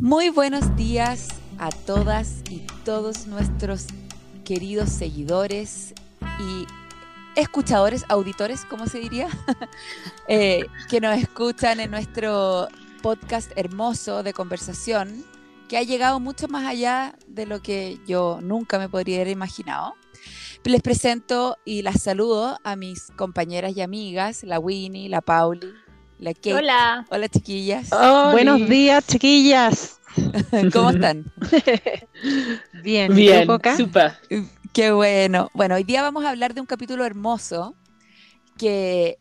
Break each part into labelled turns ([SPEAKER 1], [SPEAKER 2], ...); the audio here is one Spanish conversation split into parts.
[SPEAKER 1] Muy buenos días a todas y todos nuestros queridos seguidores y escuchadores, auditores, ¿cómo se diría? Eh, que nos escuchan en nuestro podcast hermoso de conversación, que ha llegado mucho más allá de lo que yo nunca me podría haber imaginado. Les presento y las saludo a mis compañeras y amigas, la Winnie, la Pauli, la Kate.
[SPEAKER 2] Hola.
[SPEAKER 1] Hola, chiquillas.
[SPEAKER 3] Buenos días, chiquillas.
[SPEAKER 1] ¿Cómo están?
[SPEAKER 3] Bien,
[SPEAKER 2] Bien, súper.
[SPEAKER 1] Qué bueno. Bueno, hoy día vamos a hablar de un capítulo hermoso que,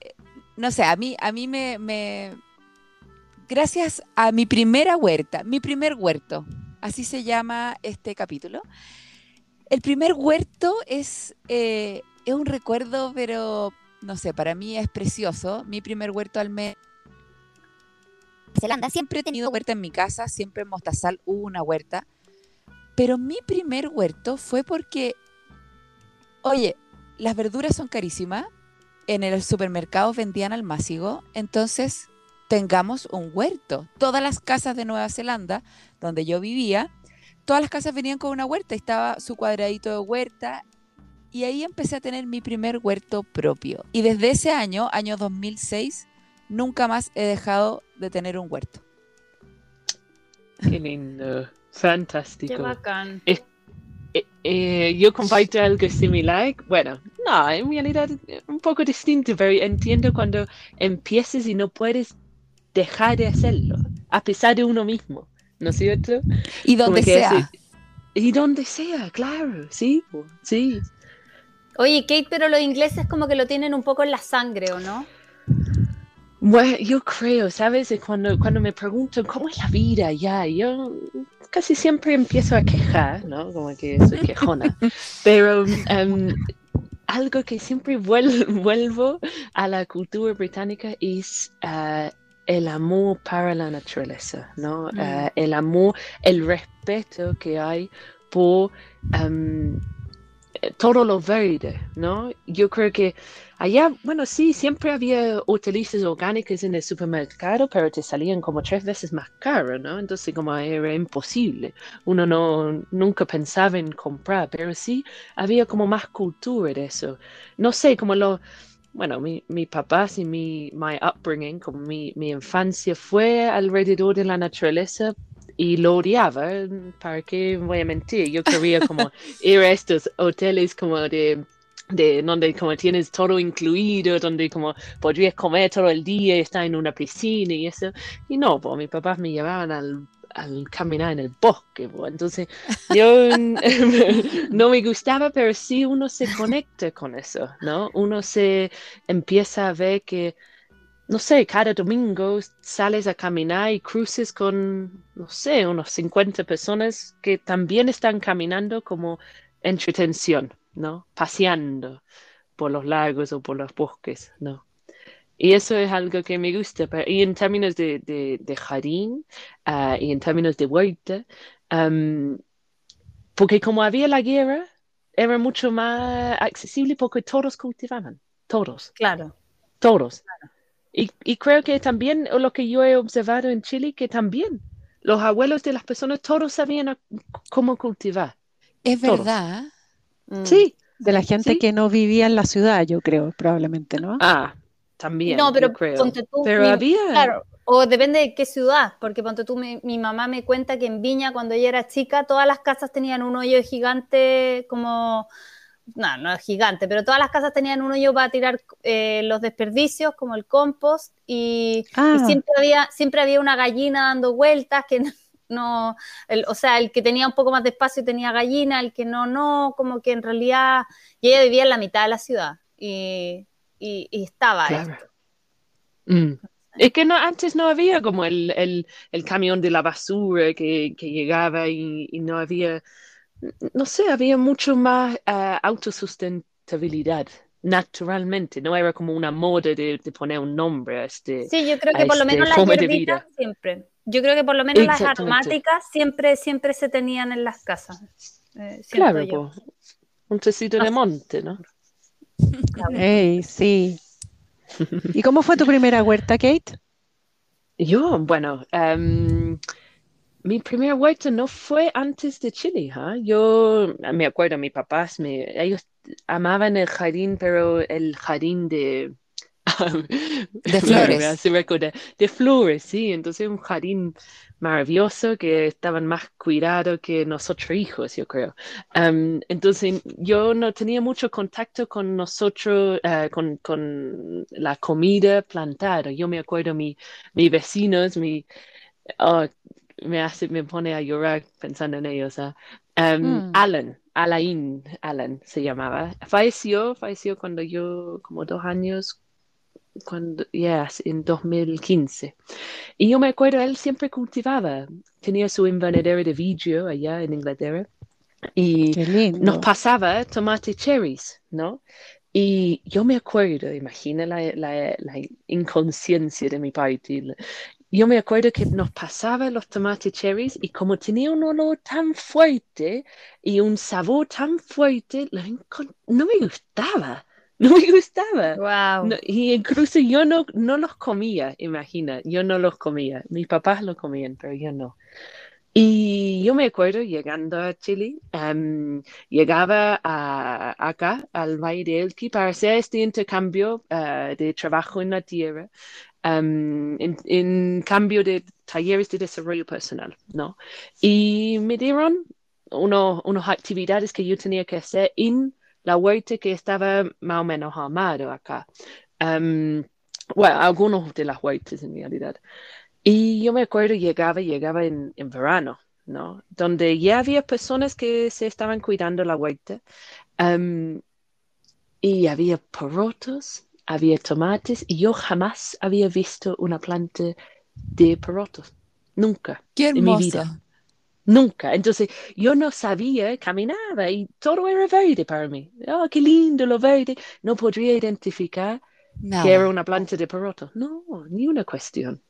[SPEAKER 1] eh, no sé, a mí, a mí me, me- gracias a mi primera huerta, mi primer huerto, así se llama este capítulo. El primer huerto es, eh, es un recuerdo, pero no sé, para mí es precioso. Mi primer huerto al mes. Zelanda, siempre he tenido huerta en mi casa, siempre en Mostazal hubo una huerta. Pero mi primer huerto fue porque, oye, las verduras son carísimas. En el supermercado vendían al másigo. Entonces, tengamos un huerto. Todas las casas de Nueva Zelanda, donde yo vivía, todas las casas venían con una huerta. Estaba su cuadradito de huerta. Y ahí empecé a tener mi primer huerto propio. Y desde ese año, año 2006, nunca más he dejado de tener un huerto.
[SPEAKER 2] Qué lindo.
[SPEAKER 4] Qué
[SPEAKER 2] Fantástico.
[SPEAKER 4] bacán.
[SPEAKER 2] Eh, eh, yo comparto algo similar. Bueno, no, en realidad un poco distinto, pero entiendo cuando empiezas y no puedes dejar de hacerlo, a pesar de uno mismo, ¿no es cierto?
[SPEAKER 1] Y donde sea.
[SPEAKER 2] ese- y donde sea, claro, sí, sí.
[SPEAKER 4] Oye, Kate, pero los ingleses como que lo tienen un poco en la sangre, ¿o no?
[SPEAKER 2] Bueno, yo creo, ¿sabes? Cuando, cuando me preguntan cómo es la vida ya, yo casi siempre empiezo a quejar, ¿no? Como que soy quejona. Pero em, algo que siempre vuel- vuelvo a la cultura británica es ah, el amor para la naturaleza, ¿no?
[SPEAKER 4] Mm.
[SPEAKER 2] Ah, el amor, el respeto que hay por em, eh, todo lo verde, ¿no? Yo creo que allá, bueno, sí, siempre había hortalizas orgánicas en el supermercado, pero te salían como tres veces más caro, ¿no? Entonces como era imposible. Uno no, nunca pensaba en comprar, pero sí había como más cultura de eso. No sé, como lo, bueno, mi, mi papás y mi my upbringing, como mi, mi infancia fue alrededor de la naturaleza y lo odiaba, ¿para qué voy a mentir? Yo quería como ir a estos hoteles como de, de donde como tienes todo incluido, donde como podrías comer todo el día y estar en una piscina y eso. Y no, pues mis papás me llevaban al, al caminar en el bosque, pues. entonces yo no me gustaba, pero sí uno se conecta con eso, ¿no? Uno se empieza a ver que no sé, cada domingo sales a caminar y cruces con, no sé, unos 50 personas que también están caminando como entretención, ¿no? Paseando por los lagos o por los bosques, ¿no? Y eso es algo que me gusta. pero- y en términos de, de- de jardín ah, y en términos de huerta, am, porque como había la guerra, era mucho más accesible porque todos cultivaban, todos
[SPEAKER 4] Claro.
[SPEAKER 2] todos. Y, y creo que también lo que yo he observado en Chile, que también los abuelos de las personas, todos sabían a- cómo cultivar.
[SPEAKER 1] Es
[SPEAKER 2] todos.
[SPEAKER 1] verdad.
[SPEAKER 4] Mm.
[SPEAKER 2] Sí.
[SPEAKER 3] De la gente
[SPEAKER 2] Sí.
[SPEAKER 3] que no vivía en la ciudad, yo creo, probablemente, ¿no?
[SPEAKER 2] Ah, también.
[SPEAKER 4] No, pero
[SPEAKER 2] yo creo.
[SPEAKER 4] ponte tú,
[SPEAKER 2] Pero
[SPEAKER 4] mi-
[SPEAKER 2] había.
[SPEAKER 4] Claro, o depende de qué ciudad, porque ponte tú, mi, mi mamá me cuenta que en Viña, cuando ella era chica, todas las casas tenían un hoyo gigante como, no, no es gigante, pero todas las casas tenían un hoyo para tirar eh, los desperdicios, como el compost, y, y
[SPEAKER 3] Ah,
[SPEAKER 4] siempre había, siempre había una gallina dando vueltas, que no, el- o sea, el que tenía un poco más de espacio tenía gallina, el que no, no, como que en realidad, y ella vivía en la mitad de la ciudad, y, y- y estaba
[SPEAKER 2] Claro.
[SPEAKER 4] esto.
[SPEAKER 2] Mm. Es que no, antes no había como el, el, el camión de la basura que, que llegaba y, y no había, no sé, había mucho más ah, autosustentabilidad naturalmente. No era como una moda de, de poner un nombre a este.
[SPEAKER 4] Sí, yo creo que por lo
[SPEAKER 2] este
[SPEAKER 4] menos las hierbitas siempre. Yo creo que por lo menos las aromáticas siempre, siempre se tenían en las casas. eh,
[SPEAKER 2] Claro,
[SPEAKER 4] yo.
[SPEAKER 2] po. un tecito de monte, ¿no?
[SPEAKER 3] ey, sí. ¿Y cómo fue tu primera huerta, Kate?
[SPEAKER 2] Yo, bueno, em, mi primer huerto no fue antes de Chile, ¿ah? Yo me acuerdo, mis papás, me, ellos amaban el jardín, pero el jardín de...
[SPEAKER 1] De flores.
[SPEAKER 2] Me hace recordar, de flores, sí. Entonces un jardín maravilloso que estaban más cuidados que nosotros hijos, yo creo. Um, entonces yo no tenía mucho contacto con nosotros, uh, con, con, la comida plantada. Yo me acuerdo mi, mis vecinos, mi, oh, me hace, me pone a llorar pensando en ellos. ¿ah? Um,
[SPEAKER 3] Mm.
[SPEAKER 2] Alan, Alain, Alan se llamaba. Falleció, falleció cuando yo, como dos años, cuando, ya, en 2015. Y yo me acuerdo, él siempre cultivaba, tenía su invernadero de vidrio allá en Inglaterra. Y nos pasaba tomate cherries, ¿no? Y yo me acuerdo, imagina la, la, la inconsciencia de mi parte. Yo me acuerdo que nos pasaba los tomates cherries y como tenía un olor tan fuerte y un sabor tan fuerte, no me gustaba, no me gustaba.
[SPEAKER 4] Wow.
[SPEAKER 2] No, y incluso yo no, no los comía, imagina, yo no los comía. Mis papás lo comían, pero yo no. Y yo me acuerdo llegando a Chile, em, llegaba a- acá al Valle de Elqui para hacer este intercambio eh, de trabajo en la tierra, em, en, en cambio de talleres de desarrollo personal, ¿no? Y me dieron uno- unas actividades que yo tenía que hacer en la huerta que estaba más o menos armado acá. Em, bueno, algunos de las huertas en realidad. Y yo me acuerdo, llegaba, llegaba en, en verano, ¿no? Donde ya había personas que se estaban cuidando la huerta. em, y había porotos, había tomates, y yo jamás había visto una planta de porotos. Nunca,
[SPEAKER 1] Qué
[SPEAKER 2] en mi vida. Nunca. Entonces, yo no sabía, caminaba y todo era verde para mí. Oh, qué lindo lo verde. No podría identificar
[SPEAKER 1] Nada.
[SPEAKER 2] que era una planta de poroto. No, ni una cuestión,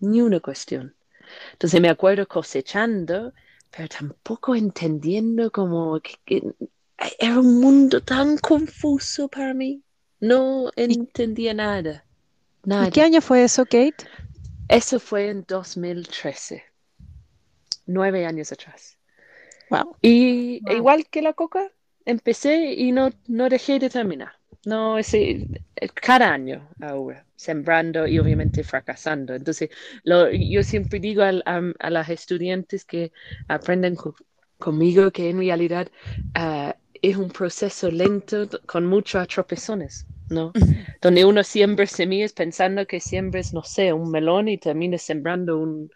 [SPEAKER 2] ni una cuestión. Entonces me acuerdo cosechando, pero tampoco entendiendo como que, que era un mundo tan confuso para mí. No entendía nada, nada.
[SPEAKER 3] ¿Y qué año fue eso, Kate?
[SPEAKER 2] Eso fue en 2013, nueve años atrás.
[SPEAKER 3] Wow.
[SPEAKER 2] Y
[SPEAKER 4] Wow.
[SPEAKER 2] igual que la coca, empecé y no, no dejé de terminar. No, ese, cada año ahora, sembrando y obviamente fracasando. Entonces, lo, yo siempre digo al- a, a las estudiantes que aprenden co- conmigo que en realidad ah, es un proceso lento con muchos tropezones, ¿no? Donde uno siembra semillas pensando que siembres, no sé, un melón y terminas sembrando un,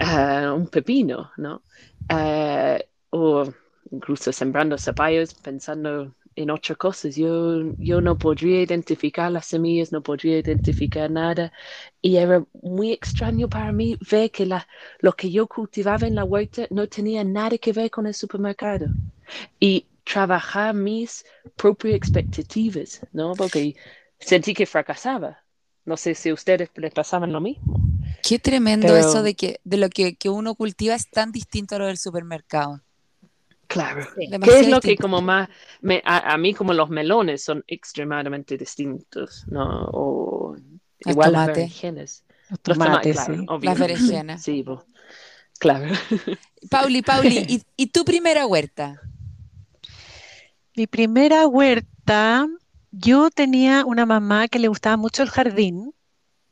[SPEAKER 2] ah, un pepino, ¿no? Ah, o incluso sembrando zapallos pensando en otras cosas. Yo, yo no podría identificar las semillas, no podría identificar nada. Y era muy extraño para mí ver que la, lo que yo cultivaba en la huerta no tenía nada que ver con el supermercado. Y trabajar mis propias expectativas, ¿no? Porque sentí que fracasaba. No sé si a ustedes les pasaban lo mismo.
[SPEAKER 1] Qué tremendo
[SPEAKER 2] Pero-
[SPEAKER 1] eso de que de lo que, que uno cultiva es tan distinto a lo del supermercado.
[SPEAKER 2] Claro.
[SPEAKER 4] Sí.
[SPEAKER 2] ¿Qué es lo que como más, me- a, a mí como los melones son extremadamente distintos, ¿no? O
[SPEAKER 1] El
[SPEAKER 2] igual las
[SPEAKER 1] tomate.
[SPEAKER 2] berenjenas.
[SPEAKER 3] Los
[SPEAKER 2] Los
[SPEAKER 3] tomates,
[SPEAKER 2] tomates, claro,
[SPEAKER 3] sí.
[SPEAKER 2] obviamente.
[SPEAKER 1] berenjenas.
[SPEAKER 2] Sí, bo- claro.
[SPEAKER 1] Pauli, Pauli, ¿y, y tu primera huerta?
[SPEAKER 3] Mi primera huerta, yo tenía una mamá que le gustaba mucho el jardín.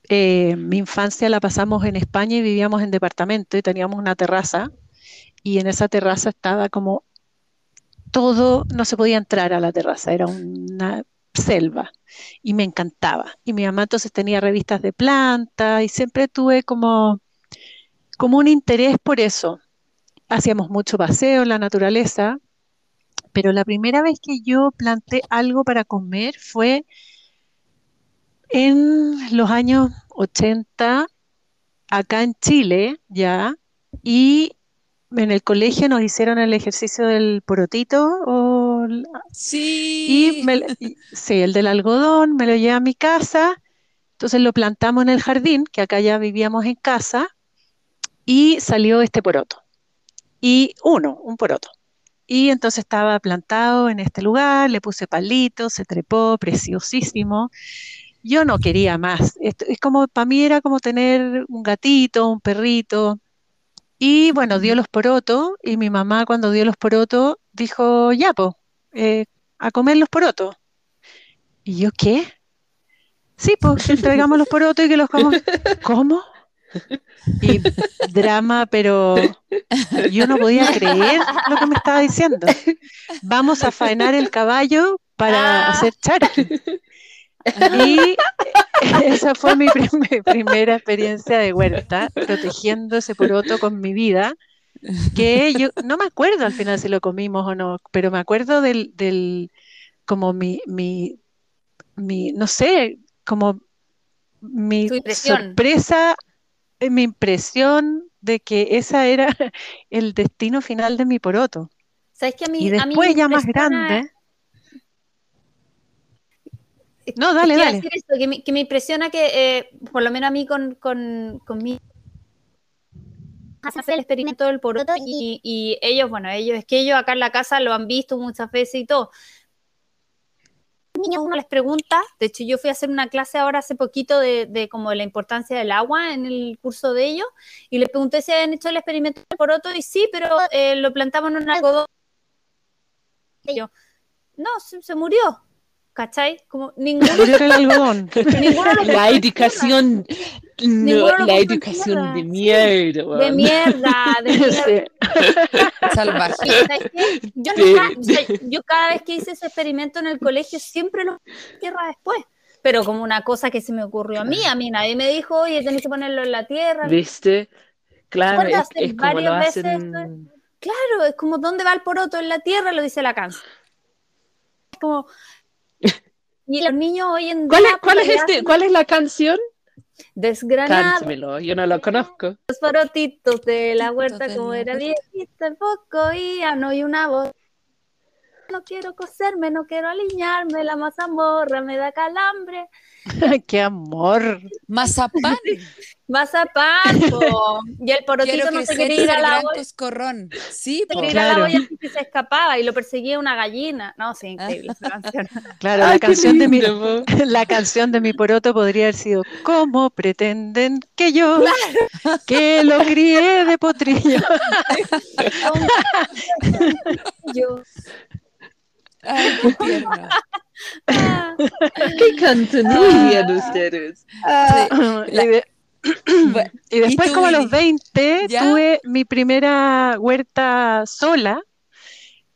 [SPEAKER 3] Eh, mi infancia la pasamos en España y vivíamos en departamento y teníamos una terraza y en esa terraza estaba como todo, no se podía entrar a la terraza, era una selva y me encantaba. Y mi mamá entonces tenía revistas de plantas y siempre tuve como, como un interés por eso. Hacíamos mucho paseo en la naturaleza pero la primera vez que yo planté algo para comer fue en los años 80, acá en Chile, ya, y en el colegio nos hicieron el ejercicio del porotito, o,
[SPEAKER 1] Sí.
[SPEAKER 3] y, me l- y- sí, el del algodón, me lo llevé a mi casa, entonces lo plantamos en el jardín, que acá ya vivíamos en casa, y salió este poroto, y uno, un poroto. Y entonces estaba plantado en este lugar, le puse palitos, se trepó, preciosísimo. Yo no quería más. Esto, es como, para mí era como tener un gatito, un perrito. Y bueno, dio los porotos y mi mamá cuando dio los porotos dijo, ya, pues, a comer los porotos. ¿Y yo qué? Sí, pues entregamos los porotos y que los comamos. ¿Cómo? Y drama, pero yo no podía creer lo que me estaba diciendo. Vamos a faenar el caballo para
[SPEAKER 4] Ah.
[SPEAKER 3] hacer charqui. Y esa fue mi, prim- mi primera experiencia de huerta, protegiendo ese poroto con mi vida, que yo no me acuerdo al final si lo comimos o no, pero me acuerdo del, del como mi, mi, mi, no sé, como mi sorpresa, mi impresión de que esa era el destino final de mi poroto.
[SPEAKER 4] ¿Sabes que a mí,
[SPEAKER 3] Y
[SPEAKER 4] a mí
[SPEAKER 3] después ya más grande. No, dale, dale.
[SPEAKER 4] decir esto, que, me, que me impresiona que, eh, por lo menos a mí con, con, con mi hacer el experimento del poroto y, y ellos, bueno, ellos, es que ellos acá en la casa lo han visto muchas veces y todo. Niños, uno les pregunta, de hecho yo fui a hacer una clase ahora hace poquito de, de como la importancia del agua en el curso de ellos y les pregunté si habían hecho el experimento del poroto y sí, pero eh, lo plantamos en un algodón. Y yo, no, se, se murió, ¿cachai? Como ninguno,
[SPEAKER 3] Murió el algodón.
[SPEAKER 2] La
[SPEAKER 4] Ninguno
[SPEAKER 2] no, la educación de mierda.
[SPEAKER 4] de mierda, de mierda.
[SPEAKER 1] Salvaje.
[SPEAKER 4] Yo,
[SPEAKER 2] Sí.
[SPEAKER 4] nunca- o sea, yo cada vez que hice ese experimento en el colegio siempre lo tierra después. Pero como una cosa que se me ocurrió a mí, a mí nadie me dijo, oye, tenés que ponerlo en la tierra.
[SPEAKER 2] ¿Viste? Claro, es, es como lo
[SPEAKER 4] varias veces
[SPEAKER 2] hacen.
[SPEAKER 4] Claro, es como, ¿dónde va el poroto? En la tierra, lo dice la canción. Es como... Y los niños hoy en día...
[SPEAKER 2] ¿Cuál es, cuál es este?
[SPEAKER 4] hacen
[SPEAKER 2] ¿Cuál es la canción?
[SPEAKER 4] Desgranados
[SPEAKER 2] Cántamelo, yo no lo conozco.
[SPEAKER 4] los porotitos de la huerta, como era viejita, el poco y ya no hay una voz. No quiero coserme, no quiero aliñarme, la mazamorra me da calambre.
[SPEAKER 3] ¡Qué amor!
[SPEAKER 1] Mazapán.
[SPEAKER 4] Mazapán, po. y el porotito no se quería
[SPEAKER 1] y
[SPEAKER 4] ir a la
[SPEAKER 1] coscorrón. Sí,
[SPEAKER 4] se quería a la olla que se escapaba y lo perseguía una gallina. No, sí, increíble esa canción.
[SPEAKER 3] Claro,
[SPEAKER 2] Ay,
[SPEAKER 3] la canción de mi, la canción de mi poroto podría haber sido ¿Cómo pretenden que yo que lo crié de potrillo?
[SPEAKER 4] Yo,
[SPEAKER 1] Ay, qué tierno.
[SPEAKER 4] ah,
[SPEAKER 2] ¿Qué muy bien ustedes?
[SPEAKER 3] y, de-
[SPEAKER 1] Bueno,
[SPEAKER 3] y después como a los
[SPEAKER 1] Willy?
[SPEAKER 3] 20
[SPEAKER 1] ¿Ya?
[SPEAKER 3] tuve mi primera huerta sola,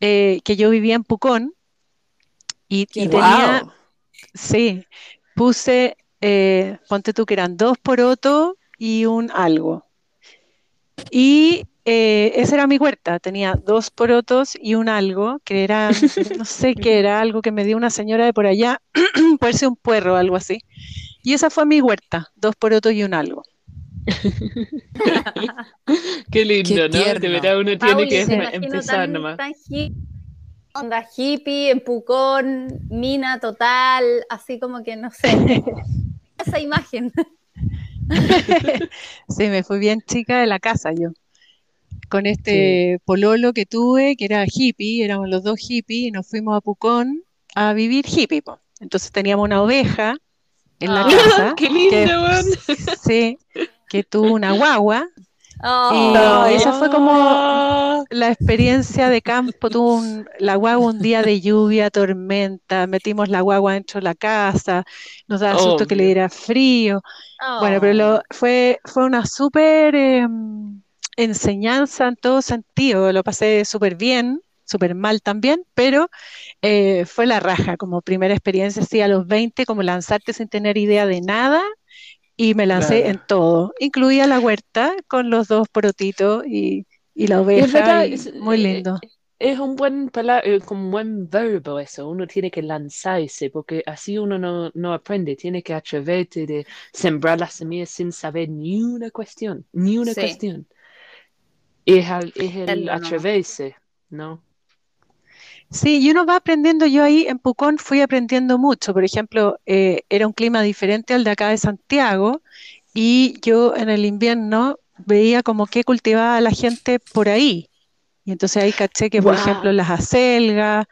[SPEAKER 3] eh, que yo vivía en Pucón y, y
[SPEAKER 1] rico.
[SPEAKER 3] tenía,
[SPEAKER 2] Wow.
[SPEAKER 3] sí, puse, eh, ponte tú que eran dos porotos y un algo. Y eh, esa era mi huerta, tenía dos porotos y un algo, que era, no sé qué era, algo que me dio una señora de por allá, puede ser un puerro o algo así. Y esa fue mi huerta, dos porotos y un algo.
[SPEAKER 2] Qué lindo,
[SPEAKER 1] Qué
[SPEAKER 2] ¿no? De verdad uno tiene
[SPEAKER 4] Pauli,
[SPEAKER 2] que em- empezar
[SPEAKER 4] tan-
[SPEAKER 2] nomás.
[SPEAKER 4] tan hippie, onda hippie, en Pucón, mina total, así como que no sé. Esa imagen.
[SPEAKER 3] Sí, me fui bien chica de la casa yo. Con este pololo que tuve, que era hippie, éramos los dos hippies, y nos fuimos a Pucón a vivir hippie. po. Entonces teníamos una oveja en la
[SPEAKER 4] Ah.
[SPEAKER 3] casa,
[SPEAKER 2] Qué
[SPEAKER 3] que,
[SPEAKER 2] lindo, weón.
[SPEAKER 3] sí, que tuvo una guagua,
[SPEAKER 4] Oh,
[SPEAKER 3] No, esa fue como- la experiencia de campo, tuvo un- la guagua un día de lluvia, tormenta, metimos la guagua dentro de la casa, nos daba susto que le diera frío.
[SPEAKER 4] oh.
[SPEAKER 3] Bueno, pero lo- fue, fue una súper eh, enseñanza en todo sentido, lo pasé súper bien, súper mal también, pero eh, fue la raja como primera experiencia, así a los 20, como lanzarte sin tener idea de nada, y me lancé
[SPEAKER 2] Claro.
[SPEAKER 3] en todo, incluía la huerta con los dos porotitos y, y la oveja,
[SPEAKER 2] verdad,
[SPEAKER 3] y
[SPEAKER 2] es-
[SPEAKER 3] muy
[SPEAKER 2] eh,
[SPEAKER 3] lindo.
[SPEAKER 2] Es un buen eh, como un buen verbo eso, uno tiene que lanzarse, porque así uno no, no aprende, tiene que atreverte de sembrar las semillas sin saber ni una cuestión, ni una
[SPEAKER 4] Sí.
[SPEAKER 2] cuestión. Es, al- es el
[SPEAKER 4] Hacerlo, ¿no?
[SPEAKER 2] atreverse, ¿no?
[SPEAKER 3] Sí, y uno va aprendiendo, yo ahí en Pucón fui aprendiendo mucho, por ejemplo, eh, era un clima diferente al de acá de Santiago y yo en el invierno veía como que cultivaba la gente por ahí. Y entonces ahí caché que, por
[SPEAKER 2] Wow.
[SPEAKER 3] ejemplo, las acelgas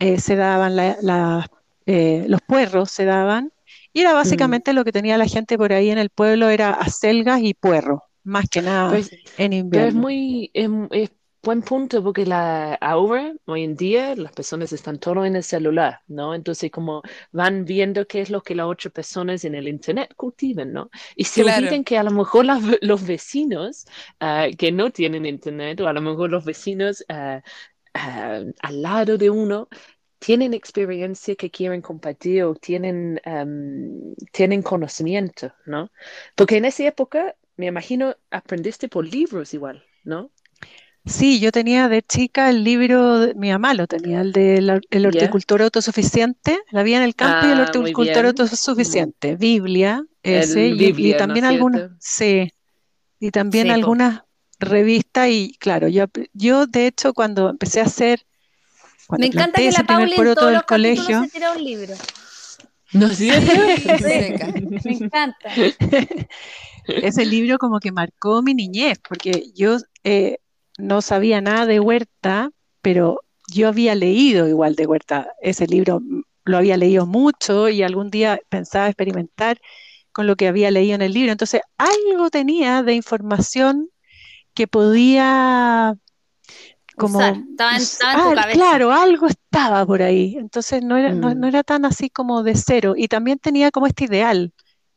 [SPEAKER 3] eh, se daban, la- la- eh, los puerros se daban, y era básicamente lo que tenía la gente por ahí en el pueblo, era acelgas y puerro. Más que nada
[SPEAKER 2] Pues,
[SPEAKER 3] en
[SPEAKER 2] Pero es
[SPEAKER 3] invierno.
[SPEAKER 2] muy, es, es buen punto porque la, ahora, hoy en día, las personas están todo en el celular, ¿no? Entonces, como van viendo qué es lo que las otras personas en el internet cultivan, ¿no? Y se
[SPEAKER 1] Claro.
[SPEAKER 2] olvidan que a lo mejor las- los vecinos ah, que no tienen internet, o a lo mejor los vecinos ah, ah, al lado de uno, tienen experiencia que quieren compartir o tienen, am, tienen conocimiento, ¿no? Porque en esa época, me imagino, aprendiste por libros igual, ¿no?
[SPEAKER 3] Sí, yo tenía de chica el libro, de- mi mamá lo tenía, el del hor- el horticultor autosuficiente, la vida en el campo y el
[SPEAKER 2] Ah,
[SPEAKER 3] horticultor autosuficiente, Biblia, ese,
[SPEAKER 2] El
[SPEAKER 3] y,
[SPEAKER 2] ¿no
[SPEAKER 3] también
[SPEAKER 2] es
[SPEAKER 3] algunas, sí, y también
[SPEAKER 4] Sí,
[SPEAKER 3] algunas revistas y claro, yo, ap- yo de hecho cuando empecé a hacer, cuando
[SPEAKER 4] Me encanta que la
[SPEAKER 3] primer
[SPEAKER 4] Pauli en todos los capítulos
[SPEAKER 3] colegio,
[SPEAKER 4] se tira un libro.
[SPEAKER 2] ¿No es cierto?
[SPEAKER 1] Seca.
[SPEAKER 4] Me encanta.
[SPEAKER 3] ese libro como que marcó mi niñez, porque yo eh, no sabía nada de huerta, pero yo había leído igual de huerta. Ese libro lo había leído mucho y algún día pensaba experimentar con lo que había leído en el libro. Entonces, algo tenía de información que podía como
[SPEAKER 4] Usar. Estaba en,
[SPEAKER 3] us-
[SPEAKER 4] estaba en tu
[SPEAKER 3] ah,
[SPEAKER 4] cabeza.
[SPEAKER 3] claro, algo estaba por ahí. Entonces no era, no,
[SPEAKER 2] Mm.
[SPEAKER 3] no era tan así como de cero. Y también tenía como este ideal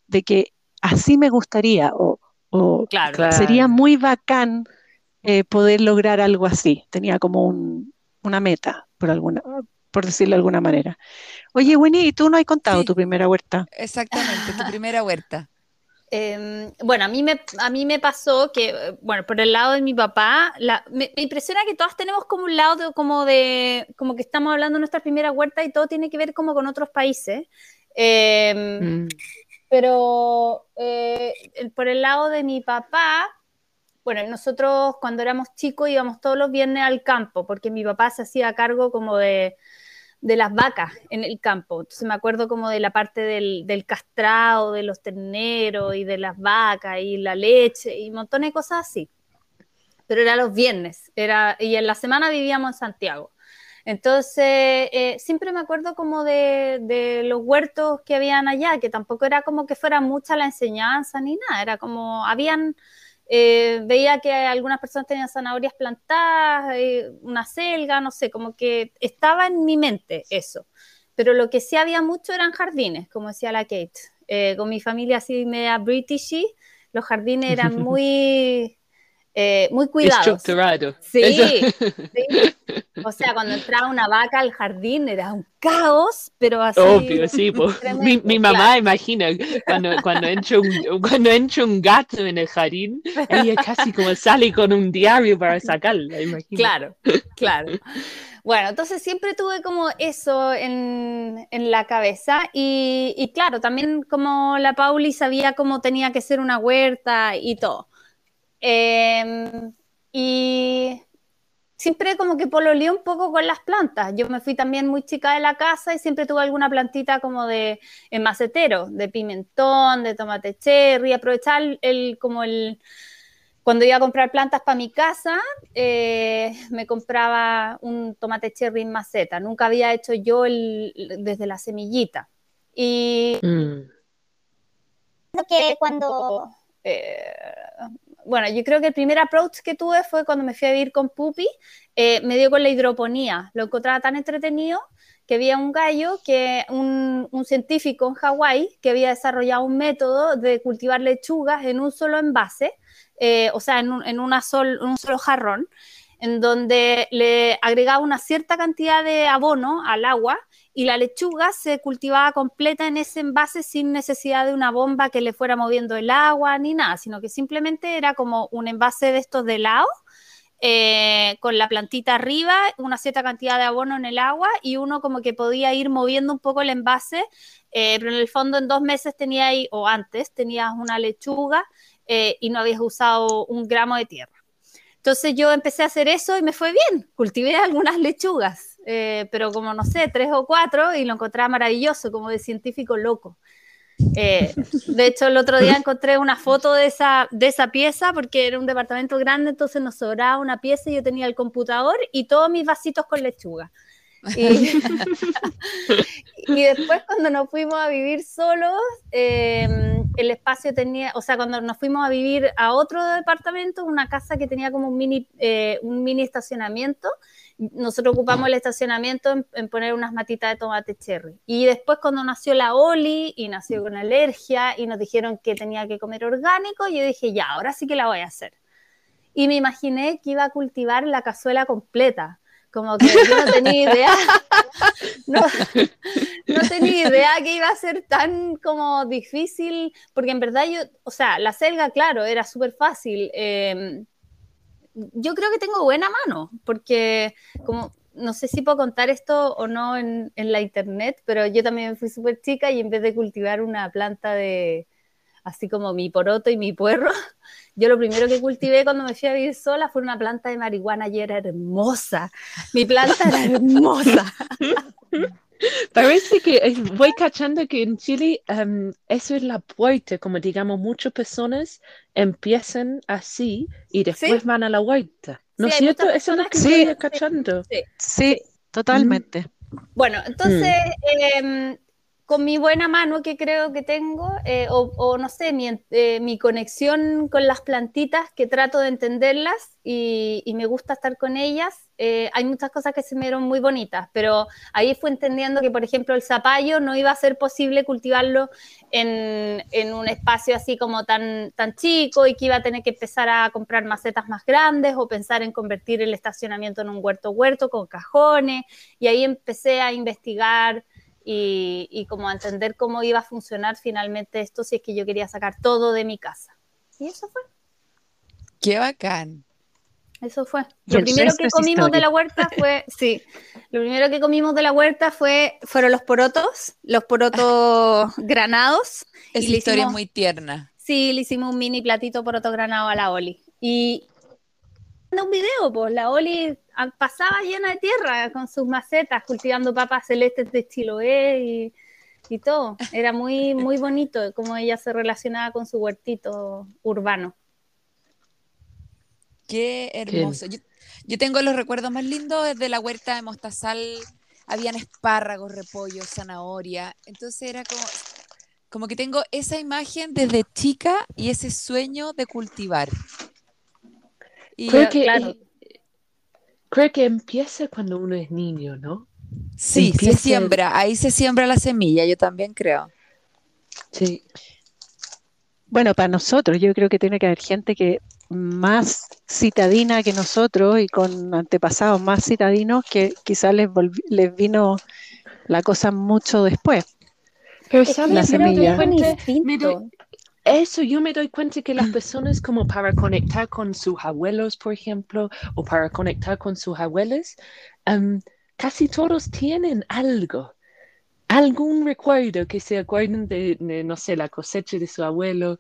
[SPEAKER 3] de que así me gustaría o, o
[SPEAKER 4] Claro.
[SPEAKER 2] Claro.
[SPEAKER 3] sería muy bacán eh, poder lograr algo así. Tenía como un- una meta, por alguna, por decirlo de alguna manera. Oye, Winnie, ¿y tú no has contado
[SPEAKER 1] Sí.
[SPEAKER 3] tu primera huerta?
[SPEAKER 1] Exactamente, tu primera huerta.
[SPEAKER 4] Eh, bueno, a mí, me, a mí me pasó que, bueno, por el lado de mi papá, la- me, me impresiona que todas tenemos como un lado de, como de, como que estamos hablando de nuestra primera huerta y todo tiene que ver como con otros países. Eh,
[SPEAKER 2] Mm.
[SPEAKER 4] pero eh, por el lado de mi papá, bueno, nosotros cuando éramos chicos íbamos todos los viernes al campo, porque mi papá se hacía cargo como de, de las vacas en el campo. Entonces me acuerdo como de la parte del, del castrado, de los terneros y de las vacas y la leche y montón de cosas así. Pero era los viernes, era, y en la semana vivíamos en Santiago. Entonces, eh, siempre me acuerdo como de, de los huertos que habían allá, que tampoco era como que fuera mucha la enseñanza ni nada, era como, habían, eh, veía que algunas personas tenían zanahorias plantadas, eh, una selga, no sé, como que estaba en mi mente eso. Pero lo que sí había mucho eran jardines, como decía la Kate. Eh, con mi familia así media britishy, los jardines eran muy, eh, muy cuidados.
[SPEAKER 2] Estructurado.
[SPEAKER 4] Sí, sí. O sea, cuando entraba una vaca al jardín era un caos, pero así.
[SPEAKER 2] Obvio, sí. Mi, mi mamá imagina cuando, cuando, entra un, cuando entra un gato en el jardín, ella casi como sale con un diario para sacarla.
[SPEAKER 4] Claro, claro. Bueno, entonces siempre tuve como eso en, en la cabeza y, y claro, también como la Pauli sabía cómo tenía que ser una huerta y todo. Em, y siempre como que pololeé un poco con las plantas. Yo me fui también muy chica de la casa y siempre tuve alguna plantita como de en macetero, de pimentón, de tomate cherry, aprovechar el, el- como el cuando iba a comprar plantas para mi casa, eh, me compraba un tomate cherry en maceta. Nunca había hecho yo el, desde la semillita. Y
[SPEAKER 2] Mm.
[SPEAKER 4] que cuando... eh, bueno, yo creo que el primer approach que tuve fue cuando me fui a vivir con Pupi, eh, me dio con la hidroponía. Lo encontraba tan entretenido que había un gallo, que un, un científico en Hawái, que había desarrollado un método de cultivar lechugas en un solo envase, eh, o sea, en un, en una sol- un solo jarrón, en donde le agregaba una cierta cantidad de abono al agua y la lechuga se cultivaba completa en ese envase sin necesidad de una bomba que le fuera moviendo el agua ni nada, sino que simplemente era como un envase de estos de helado eh, con la plantita arriba, una cierta cantidad de abono en el agua y uno como que podía ir moviendo un poco el envase, eh, pero en el fondo en dos meses tenía ahí, o antes, tenías una lechuga eh, y no habías usado un gramo de tierra. Entonces yo empecé a hacer eso y me fue bien. Cultivé algunas lechugas, eh, pero como no sé, tres o cuatro y lo encontraba maravilloso, como de científico loco. Eh, de hecho, el otro día encontré una foto de esa, de esa pieza porque era un departamento grande, entonces nos sobraba una pieza y yo tenía el computador y todos mis vasitos con lechuga. Y, y después cuando nos fuimos a vivir solos, eh, el espacio tenía, o sea, cuando nos fuimos a vivir a otro departamento, una casa que tenía como un mini, eh, un mini estacionamiento, nosotros ocupamos el estacionamiento en, poner unas matitas de tomate cherry. Y después cuando nació la Oli y nació con alergia y nos dijeron que tenía que comer orgánico, yo dije, ya, ahora sí que la voy a hacer. Y me imaginé que iba a cultivar la cazuela completa. Como que yo no tenía idea, no, tenía idea que iba a ser tan como difícil, porque en verdad yo, o sea, la selga, claro, era súper fácil. Eh, yo creo que tengo buena mano, porque como no sé si puedo contar esto o no en, la internet, pero yo también fui súper chica y en vez de cultivar una planta de, así como mi poroto y mi puerro, yo lo primero que cultivé cuando me fui a vivir sola fue una planta de marihuana y era hermosa. Mi planta era hermosa.
[SPEAKER 2] Parece que voy cachando que en Chile em, eso es la puerta, como digamos, muchas personas empiezan así y después van a la vuelta. ¿No es cierto? Eso es lo que estoy cachando.
[SPEAKER 3] Sí, totalmente.
[SPEAKER 4] Bueno, entonces, mm. em, con mi buena mano que creo que tengo, eh, o, no sé, eh, mi, conexión con las plantitas, que trato de entenderlas y, me gusta estar con ellas, eh, hay muchas cosas que se me dieron muy bonitas, pero ahí fue entendiendo que, por ejemplo, el zapallo no iba a ser posible cultivarlo en, en, un espacio así como tan, tan chico y que iba a tener que empezar a comprar macetas más grandes o pensar en convertir el estacionamiento en un huerto huerto con cajones, y ahí empecé a investigar y, como entender cómo iba a funcionar finalmente esto si es que yo quería sacar todo de mi casa. Y eso fue.
[SPEAKER 1] Qué bacán.
[SPEAKER 4] Eso fue. Lo primero que comimos de la huerta fue, sí, lo primero que comimos de la huerta fue, fueron los porotos, los porotos granados.
[SPEAKER 1] Es y historia muy tierna.
[SPEAKER 4] Sí, le hicimos un mini platito poroto granado a la Oli. Y un video, pues la Oli pasaba llena de tierra con sus macetas, cultivando papas celestes de Chiloé y, y todo. Era muy, muy bonito cómo ella se relacionaba con su huertito urbano.
[SPEAKER 1] Qué hermoso. Yo, tengo los recuerdos más lindos de la huerta de Mostazal. Habían espárragos, repollo, zanahoria. Entonces era como, como que tengo esa imagen desde chica y ese sueño de cultivar.
[SPEAKER 2] Y, creo que, claro. Creo que empieza cuando uno es niño, ¿no?
[SPEAKER 1] Sí, se siembra, ahí se siembra la semilla, yo también creo.
[SPEAKER 2] Sí.
[SPEAKER 3] Bueno, para nosotros, yo creo que tiene que haber gente que más citadina que nosotros y con antepasados más citadinos que quizás les, les vino la cosa mucho después.
[SPEAKER 2] Pero ¿sabes? La semilla. Eso yo me doy cuenta que las personas como para conectar con sus abuelos, por ejemplo, o para conectar con sus abuelas, em, casi todos tienen algo, algún recuerdo que se acuerden de, no sé, la cosecha de su abuelo.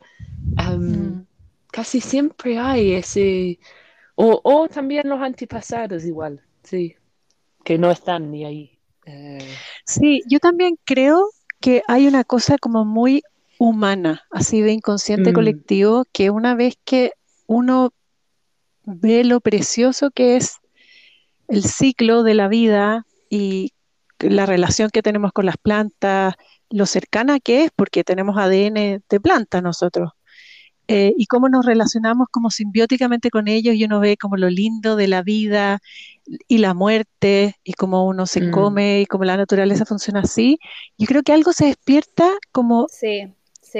[SPEAKER 2] Em, mm. Casi siempre hay ese, o, o, también los antepasados igual, sí, que no están ni ahí. Eh.
[SPEAKER 3] Sí, yo también creo que hay una cosa como muy humana, así de inconsciente mm. colectivo, que una vez que uno ve lo precioso que es el ciclo de la vida y la relación que tenemos con las plantas, lo cercana que es, porque tenemos ADN de planta nosotros, eh, y cómo nos relacionamos como simbióticamente con ellos, y uno ve como lo lindo de la vida y la muerte, y cómo uno se mm. come, y cómo la naturaleza funciona así, yo creo que algo se despierta como
[SPEAKER 4] sí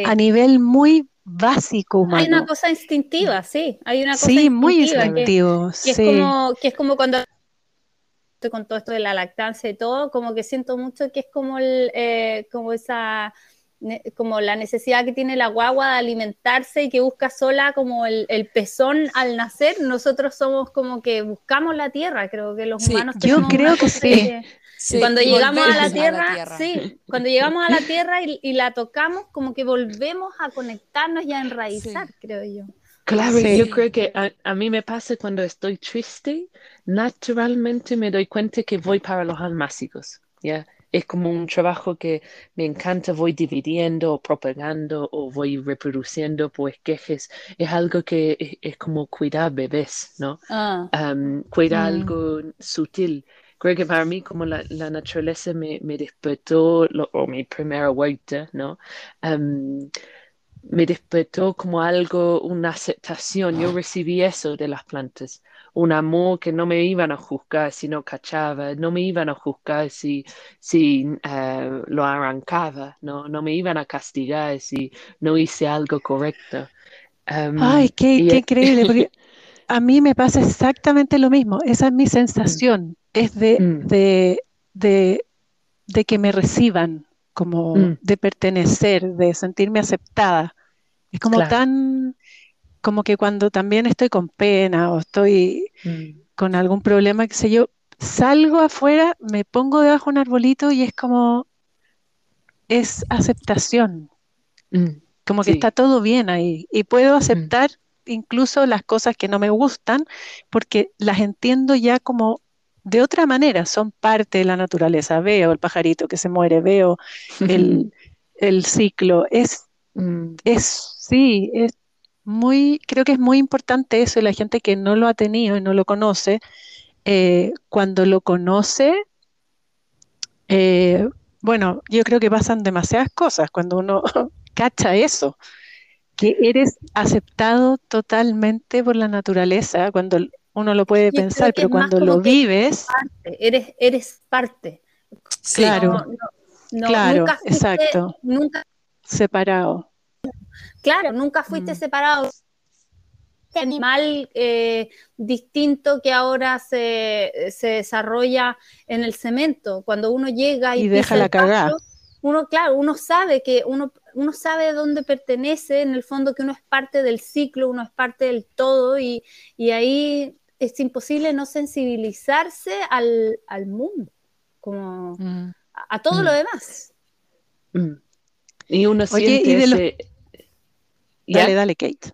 [SPEAKER 3] a nivel muy básico humano.
[SPEAKER 4] Hay una cosa instintiva, sí, hay una cosa
[SPEAKER 3] sí, muy instintivo,
[SPEAKER 4] que, es como, que es como cuando estoy con todo esto de la lactancia y todo, como que siento mucho que es como, el, eh, como esa como la necesidad que tiene la guagua de alimentarse y que busca sola como el, pezón al nacer, nosotros somos como que buscamos la tierra, creo que los humanos
[SPEAKER 3] Yo creo que sí
[SPEAKER 4] cuando llegamos a la, tierra, sí, cuando llegamos a la tierra y, la tocamos, como que volvemos a conectarnos y a enraizar, creo yo.
[SPEAKER 2] Claro, yo creo que a, mí me pasa cuando estoy triste, naturalmente me doy cuenta que voy para los almácigos, ¿ya? Es como un trabajo que me encanta, voy dividiendo o propagando o voy reproduciendo pues quejes. Es algo que es, como cuidar bebés, ¿no? Ah. cuidar mm. algo sutil creo que para mí como la, naturaleza me, me despertó, o mi primera vuelta, ¿no? me despertó como algo, una aceptación. Yo recibí eso de las plantas, un amor que no me iban a juzgar si no cachaba, no me iban a juzgar si, si eh, lo arrancaba, no, no me iban a castigar si no hice algo correcto. Um,
[SPEAKER 3] Ay, qué,
[SPEAKER 2] y-
[SPEAKER 3] qué increíble, porque a mí me pasa exactamente lo mismo. Esa es mi sensación, es de,
[SPEAKER 2] Mm.
[SPEAKER 3] de, de, de que me reciban, como
[SPEAKER 2] Mm.
[SPEAKER 3] de pertenecer, de sentirme aceptada. Es como
[SPEAKER 2] Claro.
[SPEAKER 3] tan, como que cuando también estoy con pena o estoy
[SPEAKER 2] Mm,
[SPEAKER 3] con algún problema, qué sé yo, salgo afuera, me pongo debajo de un arbolito y es como, es aceptación, como que
[SPEAKER 2] Sí.
[SPEAKER 3] está todo bien ahí y puedo aceptar incluso las cosas que no me gustan porque las entiendo ya como de otra manera, son parte de la naturaleza. Veo el pajarito que se muere, veo el, el ciclo, es
[SPEAKER 2] mm,
[SPEAKER 3] es, sí, es muy, creo que es muy importante eso y la gente que no lo ha tenido y no lo conoce, eh, cuando lo conoce, eh, bueno, yo creo que pasan demasiadas cosas cuando uno cacha eso, que eres aceptado totalmente por la naturaleza, cuando uno lo puede
[SPEAKER 4] Yo
[SPEAKER 3] pensar, pero cuando lo vives,
[SPEAKER 4] Eres, eres parte.
[SPEAKER 3] Claro.
[SPEAKER 4] No, no, no,
[SPEAKER 3] Claro,
[SPEAKER 4] nunca fuiste-
[SPEAKER 3] exacto.
[SPEAKER 4] Nunca,
[SPEAKER 3] separado.
[SPEAKER 4] claro, nunca fuiste
[SPEAKER 3] Mm.
[SPEAKER 4] separado. Este animal eh, distinto que ahora se, se desarrolla en el cemento. Cuando uno llega y,
[SPEAKER 3] Y deja la cagá.
[SPEAKER 4] uno, claro, uno sabe que uno, uno sabe dónde pertenece, en el fondo que uno es parte del ciclo, uno es parte del todo, y, y ahí es imposible no sensibilizarse al, al mundo, como
[SPEAKER 3] Mm.
[SPEAKER 4] a, a todo lo
[SPEAKER 2] Mm.
[SPEAKER 4] demás.
[SPEAKER 2] mm. Y uno
[SPEAKER 3] Oye,
[SPEAKER 2] siente
[SPEAKER 3] y de. Dale, dale, Kate.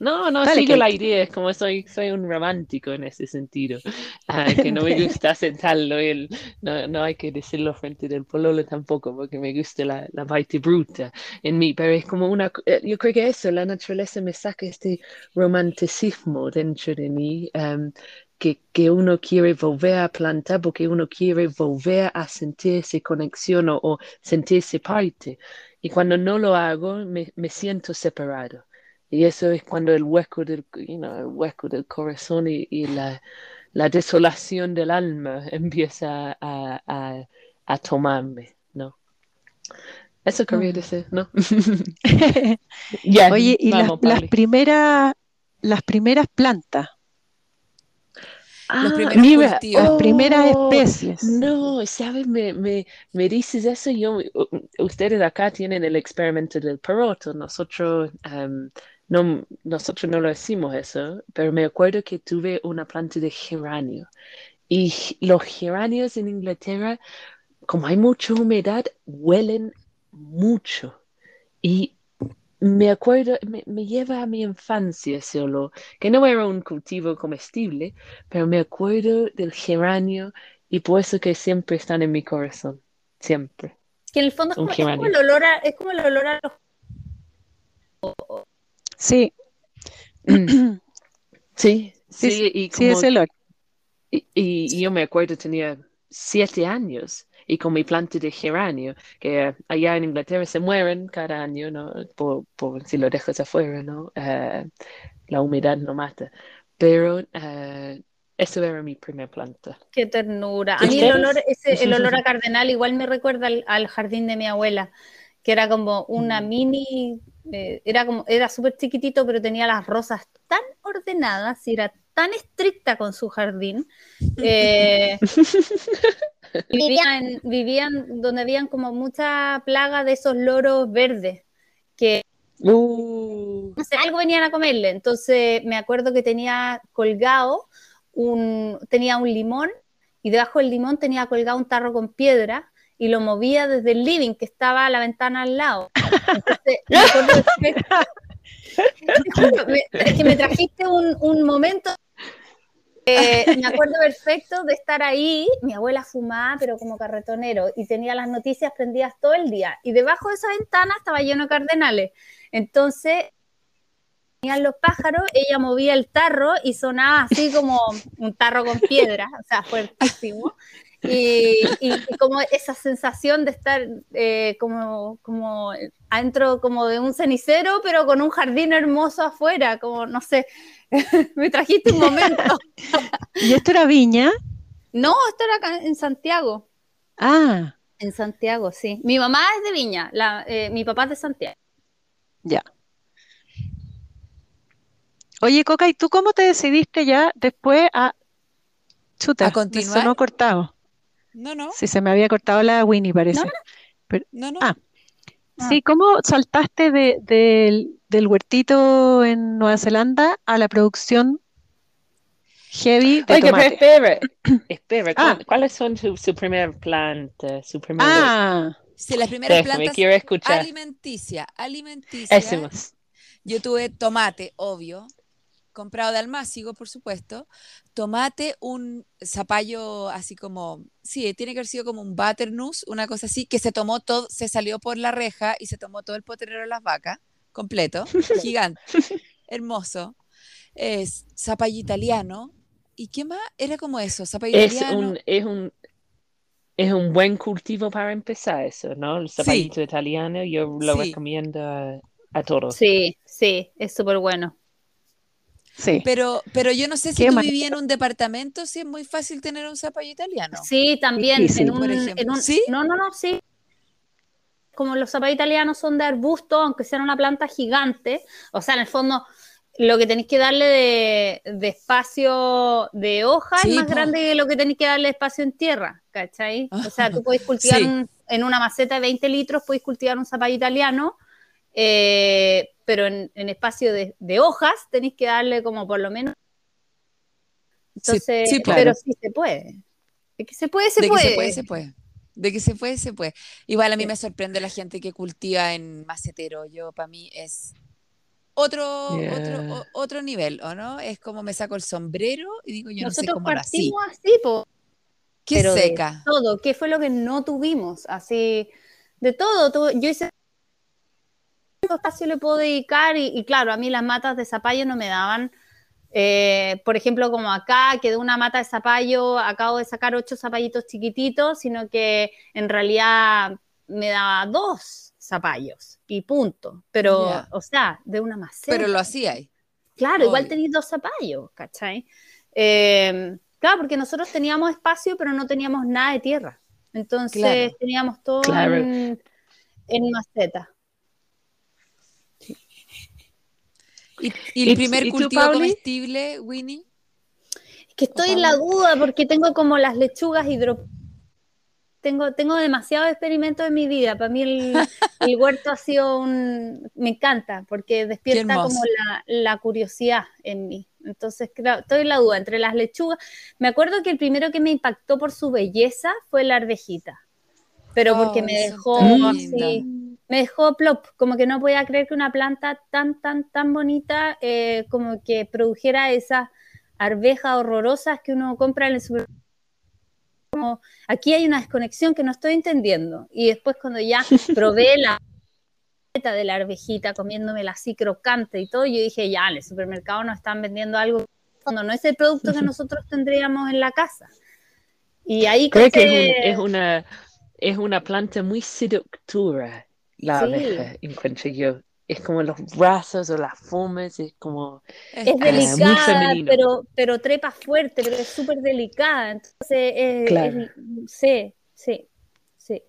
[SPEAKER 2] No, no,
[SPEAKER 3] Dale,
[SPEAKER 2] sigo la
[SPEAKER 3] Kate.
[SPEAKER 2] idea, es como soy, soy un romántico en ese sentido, Ah, que no me gusta aceptarlo, él, no, no hay que decirlo frente del pololo tampoco, porque me gusta la, la parte bruta en mí, pero es como una, eh, yo creo que eso, la naturaleza me saca este romanticismo dentro de mí, em, que, que uno quiere volver a plantar porque uno quiere volver a sentirse conexión o, o sentirse parte, y cuando no lo hago, me, me siento separado. Y eso es cuando el hueco del, you know, el hueco del corazón y, y la, la desolación del alma empieza a, a, a tomarme, ¿no? Eso quería
[SPEAKER 3] Mm.
[SPEAKER 2] decir, ¿no? Ya,
[SPEAKER 3] Oye, y las,
[SPEAKER 2] vamos,
[SPEAKER 3] las
[SPEAKER 2] Pablo.
[SPEAKER 3] primeras, las primeras plantas,
[SPEAKER 1] Los
[SPEAKER 2] Ah,
[SPEAKER 1] primeros
[SPEAKER 2] mira,
[SPEAKER 1] cultivos.
[SPEAKER 3] las primeras
[SPEAKER 2] oh,
[SPEAKER 3] especies.
[SPEAKER 2] No, ¿sabes? Me, me, me dices eso, yo, ustedes acá tienen el experimento del peroto, nosotros, em, no, nosotros no lo hicimos eso, pero me acuerdo que tuve una planta de geranio y los geranios en Inglaterra, como hay mucha humedad, huelen mucho y me acuerdo, me, me lleva a mi infancia ese olor, que no era un cultivo comestible, pero me acuerdo del geranio y por eso que siempre están en mi corazón, siempre.
[SPEAKER 4] Que en el fondo es como, es como
[SPEAKER 2] geranio.
[SPEAKER 4] el olor a, es como el olor a los
[SPEAKER 3] Sí.
[SPEAKER 2] Sí,
[SPEAKER 3] sí,
[SPEAKER 2] sí, y
[SPEAKER 3] sí,
[SPEAKER 2] como
[SPEAKER 3] ese olor.
[SPEAKER 2] Y, y yo me acuerdo, tenía siete años y con mi planta de geranio, que allá en Inglaterra se mueren cada año, ¿no? Por, por si lo dejas afuera, ¿no? Eh, la humedad no mata. Pero eh, eso era mi primer planta.
[SPEAKER 4] Qué ternura. A
[SPEAKER 2] ¿Y
[SPEAKER 4] mí el olor, ese, el olor a cardenal igual me recuerda al, al jardín de mi abuela, que era como una
[SPEAKER 2] Mm.
[SPEAKER 4] mini, eh, era como, era súper chiquitito, pero tenía las rosas tan ordenadas y era tan estricta con su jardín. eh, vivían, vivían donde habían como mucha plaga de esos loros verdes, que
[SPEAKER 2] Uh,
[SPEAKER 4] no sé, algo venían a comerle. Entonces me acuerdo que tenía colgado un, tenía un limón y debajo del limón tenía colgado un tarro con piedra y lo movía desde el living que estaba a la ventana al lado. Entonces, me acuerdo perfecto- me- es que me trajiste un, un momento. eh, me acuerdo perfecto de estar ahí, mi abuela fumaba, pero como carretonero, y tenía las noticias prendidas todo el día. Y debajo de esa ventana estaba lleno de cardenales. Entonces, venían los pájaros, ella movía el tarro y sonaba así como un tarro con piedra, o sea, fuertísimo. Y, y- y como esa sensación de estar eh, como, como adentro como de un cenicero, pero con un jardín hermoso afuera, como no sé, me trajiste un momento.
[SPEAKER 3] ¿Y esto era Viña?
[SPEAKER 4] No, esto era acá en Santiago.
[SPEAKER 3] Ah,
[SPEAKER 4] En Santiago, sí. Mi mamá es de Viña, la, eh, mi papá es de Santiago.
[SPEAKER 3] ya. Oye, Coca, ¿y tú cómo te decidiste ya después a... Chuta,
[SPEAKER 1] ¿A continuar?
[SPEAKER 3] sonó cortado.
[SPEAKER 1] No, no,
[SPEAKER 3] Sí, se me había cortado la Winnie, parece.
[SPEAKER 1] no, no.
[SPEAKER 3] Ah. Sí, ¿cómo saltaste de- del, del huertito en Nueva Zelanda a la producción heavy de
[SPEAKER 2] Oiga, pero
[SPEAKER 3] tomate?
[SPEAKER 2] espera, espera,
[SPEAKER 3] Ah.
[SPEAKER 2] ¿cu- ¿cuáles son su, su primer planta, su primer
[SPEAKER 3] Ah,
[SPEAKER 1] Sí, las primeras
[SPEAKER 2] Déjame,
[SPEAKER 1] plantas
[SPEAKER 2] quiero escuchar.
[SPEAKER 1] alimenticia, alimenticia.
[SPEAKER 2] Ese más.
[SPEAKER 1] Yo tuve tomate, obvio, comprado de Almácigo, por supuesto. Tomate, un zapallo así como, sí, tiene que haber sido como un butternut, una cosa así, que se tomó todo, se salió por la reja y se tomó todo el potrero de las vacas, completo, gigante, hermoso. Es zapallo italiano. ¿Y qué más? Era como eso, zapallo
[SPEAKER 2] Es
[SPEAKER 1] italiano.
[SPEAKER 2] un, es un, es un buen cultivo para empezar eso, ¿no? El zapallito italiano, yo lo
[SPEAKER 1] Sí.
[SPEAKER 2] recomiendo a, a todos.
[SPEAKER 4] Sí, sí, es súper bueno.
[SPEAKER 3] Sí.
[SPEAKER 1] Pero, pero yo no sé si
[SPEAKER 3] Qué
[SPEAKER 1] tú
[SPEAKER 3] manera.
[SPEAKER 1] vivías en un departamento, si es muy fácil tener un zapallo italiano.
[SPEAKER 4] Sí, también
[SPEAKER 3] Difícil.
[SPEAKER 4] en un,
[SPEAKER 1] Por ejemplo.
[SPEAKER 4] en un-
[SPEAKER 1] ¿Sí?
[SPEAKER 4] No, no, no, sí. Como los zapallos italianos son de arbusto, aunque sean una planta gigante, o sea, en el fondo lo que tenéis que darle de, de espacio de hoja
[SPEAKER 1] Sí,
[SPEAKER 4] es más
[SPEAKER 1] po.
[SPEAKER 4] grande que lo que tenéis que darle de espacio en tierra, ¿cachai? O sea, tú podéis cultivar
[SPEAKER 1] Sí.
[SPEAKER 4] un- en una maceta de 20 litros, podéis cultivar un zapallo italiano, eh, pero en, en espacio de, de hojas tenéis que darle como por lo menos... Entonces,
[SPEAKER 1] sí, claro.
[SPEAKER 4] pero sí se puede. De que se puede, se
[SPEAKER 1] de
[SPEAKER 4] puede.
[SPEAKER 1] que se puede, se puede. De que se puede, se puede. Igual a mí
[SPEAKER 4] Sí.
[SPEAKER 1] me sorprende la gente que cultiva en macetero. Yo, para mí, es otro,
[SPEAKER 2] Yeah.
[SPEAKER 1] otro, o- otro nivel, ¿o no? Es como me saco el sombrero y digo, yo no sé
[SPEAKER 4] Nosotros
[SPEAKER 1] cómo lo así.
[SPEAKER 4] partimos así, po,
[SPEAKER 1] Qué
[SPEAKER 4] pero de
[SPEAKER 1] seca.
[SPEAKER 4] todo. ¿Qué fue lo que no tuvimos? Así, de todo. yo hice ¿cuánto espacio le puedo dedicar y, y claro, a mí las matas de zapallo no me daban. eh, por ejemplo, como acá, que de una mata de zapallo acabo de sacar ocho zapallitos chiquititos, sino que en realidad me daba dos zapallos y punto. Pero, o sea, de una maceta.
[SPEAKER 1] Pero lo hacía ahí.
[SPEAKER 4] Claro, igual tenéis dos zapallos, ¿cachai? Eh, claro, porque nosotros teníamos espacio, pero no teníamos nada de tierra. Entonces
[SPEAKER 1] Claro.
[SPEAKER 4] teníamos todo
[SPEAKER 2] Claro.
[SPEAKER 4] en, en maceta.
[SPEAKER 1] ¿Y, y el
[SPEAKER 2] ¿Y-
[SPEAKER 1] primer
[SPEAKER 2] y
[SPEAKER 1] cultivo comestible, Winnie?
[SPEAKER 4] Es que estoy en la duda porque tengo como las lechugas hidro... Tengo, tengo demasiados experimentos en mi vida. Para mí el, el huerto ha sido un... Me encanta porque despierta como la, la curiosidad en mí. Entonces, claro, estoy en la duda entre las lechugas. Me acuerdo que el primero que me impactó por su belleza fue la arvejita. Pero porque
[SPEAKER 1] Ay,
[SPEAKER 4] me dejó así. Me dejó plop, como que no podía creer que una planta tan, tan, tan bonita, eh, como que produjera esas arvejas horrorosas que uno compra en el supermercado. Como, aquí hay una desconexión que no estoy entendiendo. Y después cuando ya probé la de la arvejita, comiéndomela así crocante y todo, yo dije, ya, en el supermercado nos están vendiendo algo, cuando no es el producto que nosotros tendríamos en la casa. Y ahí
[SPEAKER 2] Creo que es, un- es una, es una planta muy seductora, la
[SPEAKER 4] Sí.
[SPEAKER 2] abeja, encuentro yo. Es como los brazos o las formas, es como...
[SPEAKER 4] es
[SPEAKER 2] muy
[SPEAKER 4] delicada, pero, pero trepa fuerte, pero es súper delicada. Entonces, es-
[SPEAKER 2] Claro.
[SPEAKER 4] es- sí, sí, sí.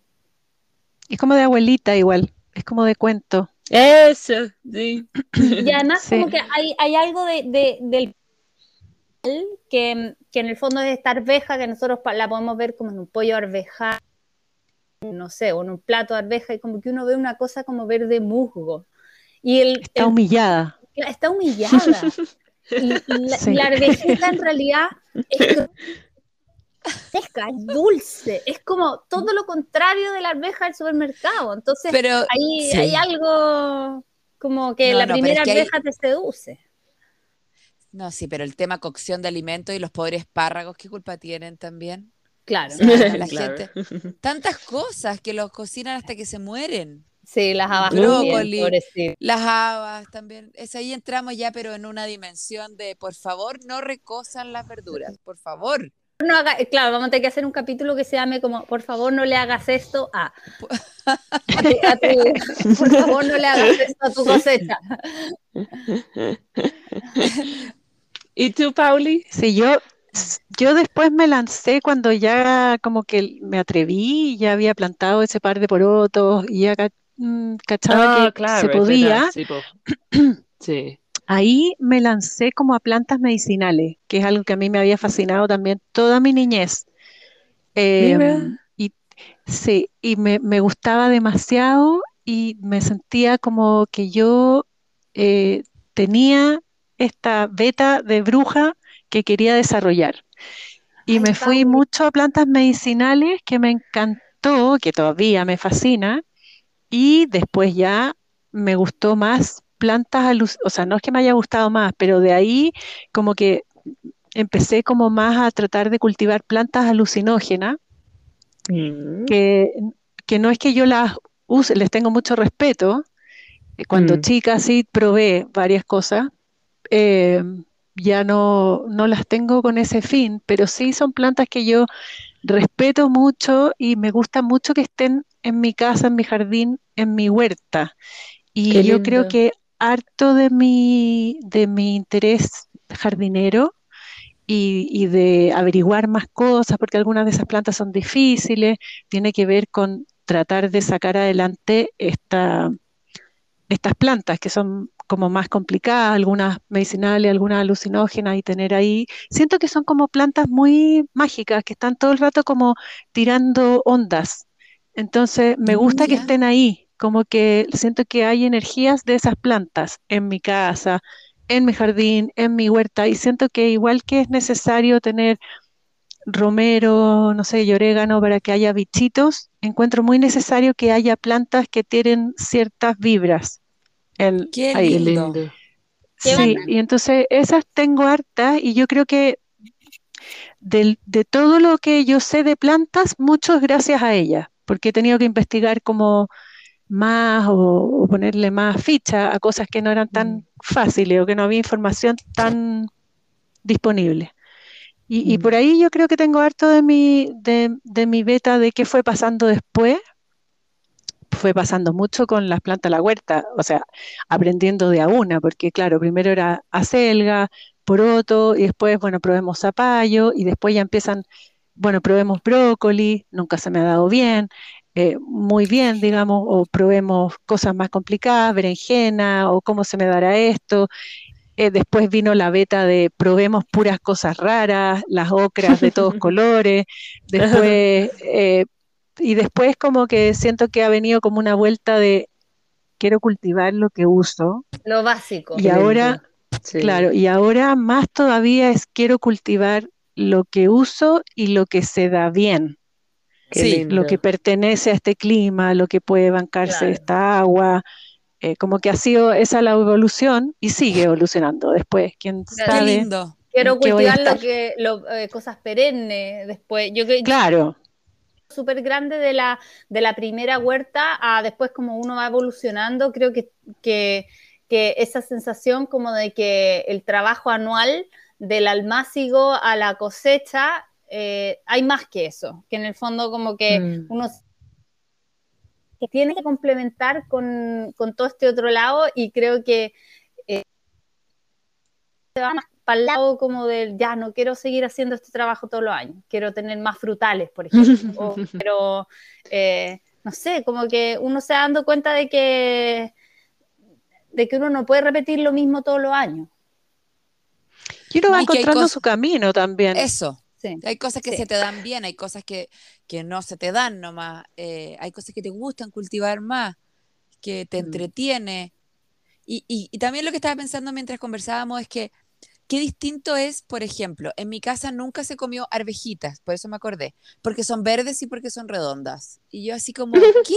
[SPEAKER 3] Es como de abuelita igual, es como de cuento.
[SPEAKER 2] Eso, sí.
[SPEAKER 4] Y además,
[SPEAKER 3] Sí.
[SPEAKER 4] como que hay, hay algo de, de- del que, que en el fondo es esta arveja que nosotros la podemos ver como en un pollo arveja, no sé, o en un plato de arveja, y como que uno ve una cosa como verde musgo. Y el,
[SPEAKER 3] Está
[SPEAKER 4] el-
[SPEAKER 3] humillada.
[SPEAKER 4] está humillada. Y, y la,
[SPEAKER 3] Sí.
[SPEAKER 4] la arvejita en realidad es fresca, es dulce, es como todo lo contrario de la arveja del supermercado. Entonces,
[SPEAKER 1] Pero
[SPEAKER 4] ahí
[SPEAKER 1] sí.
[SPEAKER 4] hay algo como que
[SPEAKER 1] No,
[SPEAKER 4] la
[SPEAKER 1] no,
[SPEAKER 4] primera
[SPEAKER 1] es que hay-
[SPEAKER 4] arveja te seduce.
[SPEAKER 1] No, sí, pero el tema cocción de alimentos y los pobres espárragos, ¿qué culpa tienen también?
[SPEAKER 4] Claro.
[SPEAKER 1] O sea, la
[SPEAKER 2] Claro.
[SPEAKER 1] gente, tantas cosas que los cocinan hasta que se mueren.
[SPEAKER 4] Sí, las habas
[SPEAKER 1] Brócoli.
[SPEAKER 4] también, pobrecito.
[SPEAKER 1] Las habas también. Es ahí entramos ya, pero en una dimensión de, por favor, no recosan las verduras, por favor.
[SPEAKER 4] no haga, eh, claro, vamos a tener que hacer un capítulo que se llame como, por favor no le hagas esto a. a tu- a tu- por favor no le hagas esto a tu cosecha.
[SPEAKER 2] ¿Y tú, Pauli?
[SPEAKER 3] Sí, yo, yo después me lancé cuando ya como que me atreví, ya había plantado ese par de porotos y ya mm, cachaba
[SPEAKER 2] Ah,
[SPEAKER 3] que se podía.
[SPEAKER 2] Sí. Sí.
[SPEAKER 3] Ahí me lancé como a plantas medicinales, que es algo que a mí me había fascinado también toda mi niñez. Eh, y sí, y me, me gustaba demasiado y me sentía como que yo eh, tenía esta beta de bruja que quería desarrollar. Y
[SPEAKER 4] Ay,
[SPEAKER 3] me fui mucho a plantas medicinales que me encantó, que todavía me fascina, y después ya me gustó más plantas, o sea, no es que me haya gustado más, pero de ahí como que empecé como más a tratar de cultivar plantas alucinógenas,
[SPEAKER 2] Mm.
[SPEAKER 3] que, que no es que yo las use, les tengo mucho respeto. Eh, Cuando
[SPEAKER 2] Mm.
[SPEAKER 3] chica sí probé varias cosas, eh, ya no, no las tengo con ese fin, pero sí son plantas que yo respeto mucho y me gusta mucho que estén en mi casa, en mi jardín, en mi huerta. Y yo creo que harto de mi, de mi interés jardinero y, y de averiguar más cosas, porque algunas de esas plantas son difíciles, tiene que ver con tratar de sacar adelante esta, estas plantas que son como más complicadas, algunas medicinales, algunas alucinógenas, y tener ahí, siento que son como plantas muy mágicas, que están todo el rato como tirando ondas. Entonces, me
[SPEAKER 1] Mm,
[SPEAKER 3] gusta que estén ahí, como que siento que hay energías de esas plantas en mi casa, en mi jardín, en mi huerta, y siento que igual que es necesario tener romero, no sé, y orégano para que haya bichitos, encuentro muy necesario que haya plantas que tienen ciertas vibras en,
[SPEAKER 1] Qué
[SPEAKER 3] ahí.
[SPEAKER 2] Qué
[SPEAKER 1] lindo.
[SPEAKER 3] Sí, y entonces esas tengo hartas y yo creo que del- de todo lo que yo sé de plantas, mucho es gracias a ellas, porque he tenido que investigar como más o, o ponerle más ficha a cosas que no eran tan fáciles o que no había información tan disponible. Y, y
[SPEAKER 2] Mm.
[SPEAKER 3] por ahí yo creo que tengo harto de mi, de, de mi beta de qué fue pasando después. Fue pasando mucho con las plantas de la huerta, o sea, aprendiendo de a una, porque claro, primero era acelga, poroto, y después, bueno, probemos zapallo, y después ya empiezan, bueno, probemos brócoli, nunca se me ha dado bien, eh, muy bien, digamos, o probemos cosas más complicadas, berenjena, o cómo se me dará esto. Eh, después vino la beta de probemos puras cosas raras, las ocras de todos colores. Después, eh, y después como que siento que ha venido como una vuelta de quiero cultivar lo que uso.
[SPEAKER 4] Lo básico.
[SPEAKER 3] Y ahora.
[SPEAKER 2] Sí.
[SPEAKER 3] claro, y ahora más todavía es quiero cultivar lo que uso y lo que se da bien,
[SPEAKER 2] Qué
[SPEAKER 1] Sí,
[SPEAKER 2] lindo.
[SPEAKER 3] lo que pertenece a este clima, lo que puede bancarse
[SPEAKER 4] Claro.
[SPEAKER 3] esta agua. eh, como que ha sido esa la evolución y sigue evolucionando después. ¿Quién
[SPEAKER 4] Claro.
[SPEAKER 1] Qué
[SPEAKER 3] sabe?
[SPEAKER 1] lindo.
[SPEAKER 4] Quiero
[SPEAKER 3] ¿en qué voy a
[SPEAKER 4] cultivar lo que, lo, eh, cosas perennes después. Yo
[SPEAKER 3] Claro,
[SPEAKER 4] súper grande de la, de la primera huerta a después como uno va evolucionando, creo que, que, que esa sensación como de que el trabajo anual del almácigo a la cosecha, eh, hay más que eso, que en el fondo como que
[SPEAKER 2] Mm.
[SPEAKER 4] uno que tiene que complementar con, con todo este otro lado y creo que eh, se va más para el lado como del ya no quiero seguir haciendo este trabajo todos los años, quiero tener más frutales, por ejemplo, o, pero eh, no sé, como que uno se va dando cuenta de que de que uno no puede repetir lo mismo todos los años.
[SPEAKER 3] y uno va
[SPEAKER 1] Y
[SPEAKER 3] encontrando
[SPEAKER 1] cosas-
[SPEAKER 3] su camino también.
[SPEAKER 1] Eso.
[SPEAKER 4] Sí.
[SPEAKER 1] Hay cosas que
[SPEAKER 4] Sí.
[SPEAKER 1] se te dan bien, hay cosas que, que no se te dan nomás, eh, hay cosas que te gustan cultivar más, que te
[SPEAKER 2] Mm.
[SPEAKER 1] entretiene. Y, y- y también lo que estaba pensando mientras conversábamos es que qué distinto es, por ejemplo, en mi casa nunca se comió arvejitas, por eso me acordé, porque son verdes y porque son redondas. Y yo así como, ¿qué?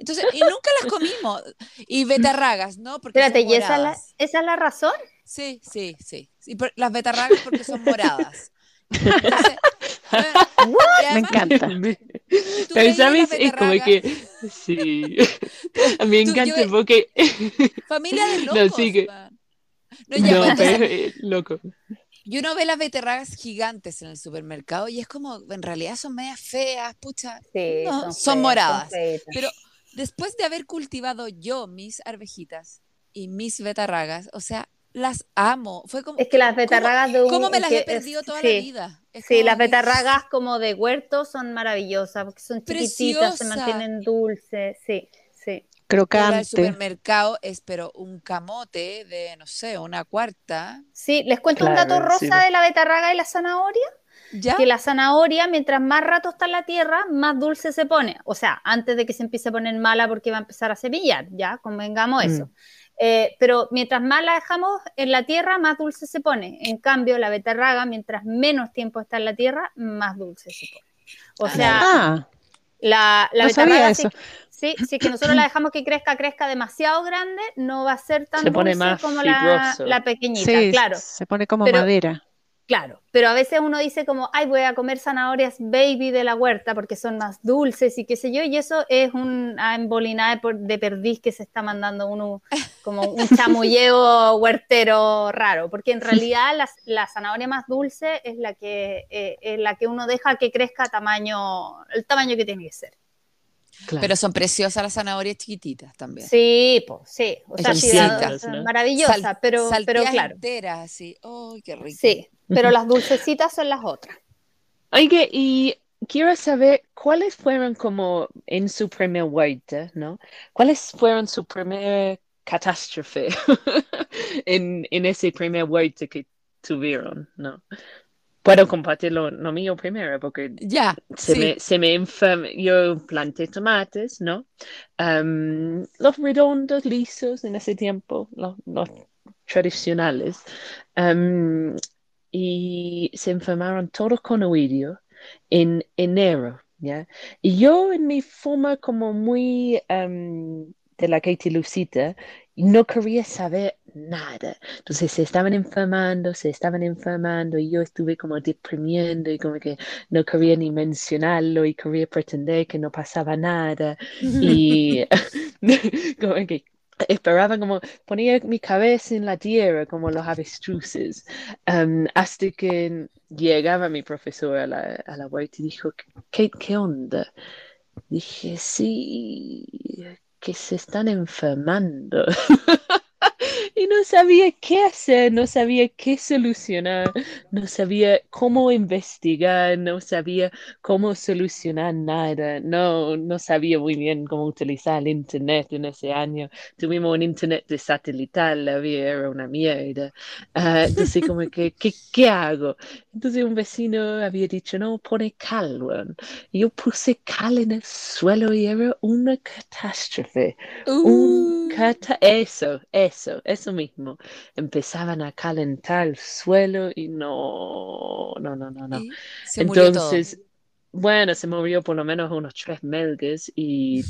[SPEAKER 1] Entonces, y nunca las comimos. Y betarragas, ¿no? Porque
[SPEAKER 4] Espérate,
[SPEAKER 1] son
[SPEAKER 4] ¿y esa es, la,
[SPEAKER 1] moradas.
[SPEAKER 4] esa es la razón?
[SPEAKER 1] Sí, sí, sí. Y por- las betarragas porque son moradas. Entonces, bueno, y
[SPEAKER 3] Me encanta.
[SPEAKER 2] Pero sabes, es como que sí. A mí me encanta porque
[SPEAKER 1] Familia de
[SPEAKER 2] No,
[SPEAKER 1] locos.
[SPEAKER 2] sí que-.
[SPEAKER 1] No, ya,
[SPEAKER 2] no, pero es loco.
[SPEAKER 1] Y uno ve las beterragas gigantes en el supermercado y es como, en realidad son medias feas, pucha.
[SPEAKER 4] Sí,
[SPEAKER 1] No,
[SPEAKER 4] son,
[SPEAKER 1] son
[SPEAKER 4] feas,
[SPEAKER 1] moradas. Pero después de haber cultivado yo mis arvejitas y mis betarragas, o sea, las amo. Fue como,
[SPEAKER 4] Es que las betarragas de un...
[SPEAKER 1] ¿cómo me las
[SPEAKER 4] que
[SPEAKER 1] he
[SPEAKER 4] es-
[SPEAKER 1] perdido toda
[SPEAKER 4] sí.
[SPEAKER 1] la vida? Es
[SPEAKER 4] Sí, las
[SPEAKER 1] que-
[SPEAKER 4] betarragas como de huerto son maravillosas porque son chiquititas, se mantienen dulces, sí,
[SPEAKER 3] Crocante.
[SPEAKER 1] supermercado es, pero un camote de, no sé, una cuarta.
[SPEAKER 4] Sí, les cuento un dato rosa
[SPEAKER 2] sí.
[SPEAKER 4] de la betarraga y la zanahoria,
[SPEAKER 1] ¿Ya?
[SPEAKER 4] que la zanahoria mientras más rato está en la tierra, más dulce se pone. O sea, antes de que se empiece a poner mala porque va a empezar a semillar, ya, convengamos
[SPEAKER 2] Mm.
[SPEAKER 4] eso. Eh, pero mientras más la dejamos en la tierra, más dulce se pone. En cambio, la betarraga, mientras menos tiempo está en la tierra, más dulce se pone. O
[SPEAKER 1] Ah,
[SPEAKER 4] sea,
[SPEAKER 3] Ah,
[SPEAKER 4] La, la
[SPEAKER 3] No sabía
[SPEAKER 4] betarraga,
[SPEAKER 3] eso.
[SPEAKER 4] Sí, si es que nosotros la dejamos que crezca, crezca demasiado grande, no va a ser tan
[SPEAKER 2] Se pone
[SPEAKER 4] dulce
[SPEAKER 2] más
[SPEAKER 4] como la, la pequeñita,
[SPEAKER 3] sí,
[SPEAKER 4] claro,
[SPEAKER 3] se pone como
[SPEAKER 4] Pero-
[SPEAKER 3] madera.
[SPEAKER 4] claro. Pero a veces uno dice como, ay, voy a comer zanahorias baby de la huerta porque son más dulces y qué sé yo, y eso es una embolinada de, por- de perdiz que se está mandando uno como un chamulleo huertero raro, porque en realidad la, la zanahoria más dulce es la que eh, es la que uno deja que crezca a tamaño, el tamaño que tiene que ser.
[SPEAKER 2] Claro.
[SPEAKER 1] Pero son preciosas las zanahorias chiquititas también.
[SPEAKER 4] Sí, pues sí, o sea, da-
[SPEAKER 2] ¿no?
[SPEAKER 4] maravillosa,
[SPEAKER 1] Sal-
[SPEAKER 4] pero, pero claro,
[SPEAKER 1] enteras, así. ¡Ay, qué rico!
[SPEAKER 4] sí, pero las dulcecitas son las otras.
[SPEAKER 2] Oye, y quiero saber cuáles fueron como en su primer huerta, ¿no? ¿Cuáles fueron su primer catástrofe en, en ese primer huerta que tuvieron, ¿no? Puedo compartir lo, lo mío primero porque
[SPEAKER 1] Ya,
[SPEAKER 2] se
[SPEAKER 1] sí.
[SPEAKER 2] me, se me enferma. Yo planté tomates, ¿no? Am, los redondos, lisos en ese tiempo, los, los tradicionales. Am, y se enfermaron todos con oidio en enero, ¿ya? Y yo en mi forma como muy am, de la Katie Lucita, no quería saber nada. Entonces se estaban enfermando, se estaban enfermando y yo estuve como deprimiendo y como que no quería ni mencionarlo y quería pretender que no pasaba nada y como que esperaba como ponía mi cabeza en la tierra como los avestruces um, hasta que llegaba mi profesor a la, a la y dijo Kate, ¿qué onda? Dije, sí, que se están enfermando. Y no sabía qué hacer, no sabía qué solucionar, no sabía cómo investigar, no sabía cómo solucionar nada, no, no sabía muy bien cómo utilizar el internet en ese año. Tuvimos un internet de satelital, la vida era una mierda. Ah, entonces, como que, ¿qué, qué hago? Entonces un vecino había dicho, no, pone cal. Y yo puse cal en el suelo y era una catástrofe. Un
[SPEAKER 1] Uh,
[SPEAKER 2] cata- eso, eso, eso mismo. Empezaban a calentar el suelo y no, no, no, no, no. Entonces, bueno, se murió por lo menos unos tres melgas y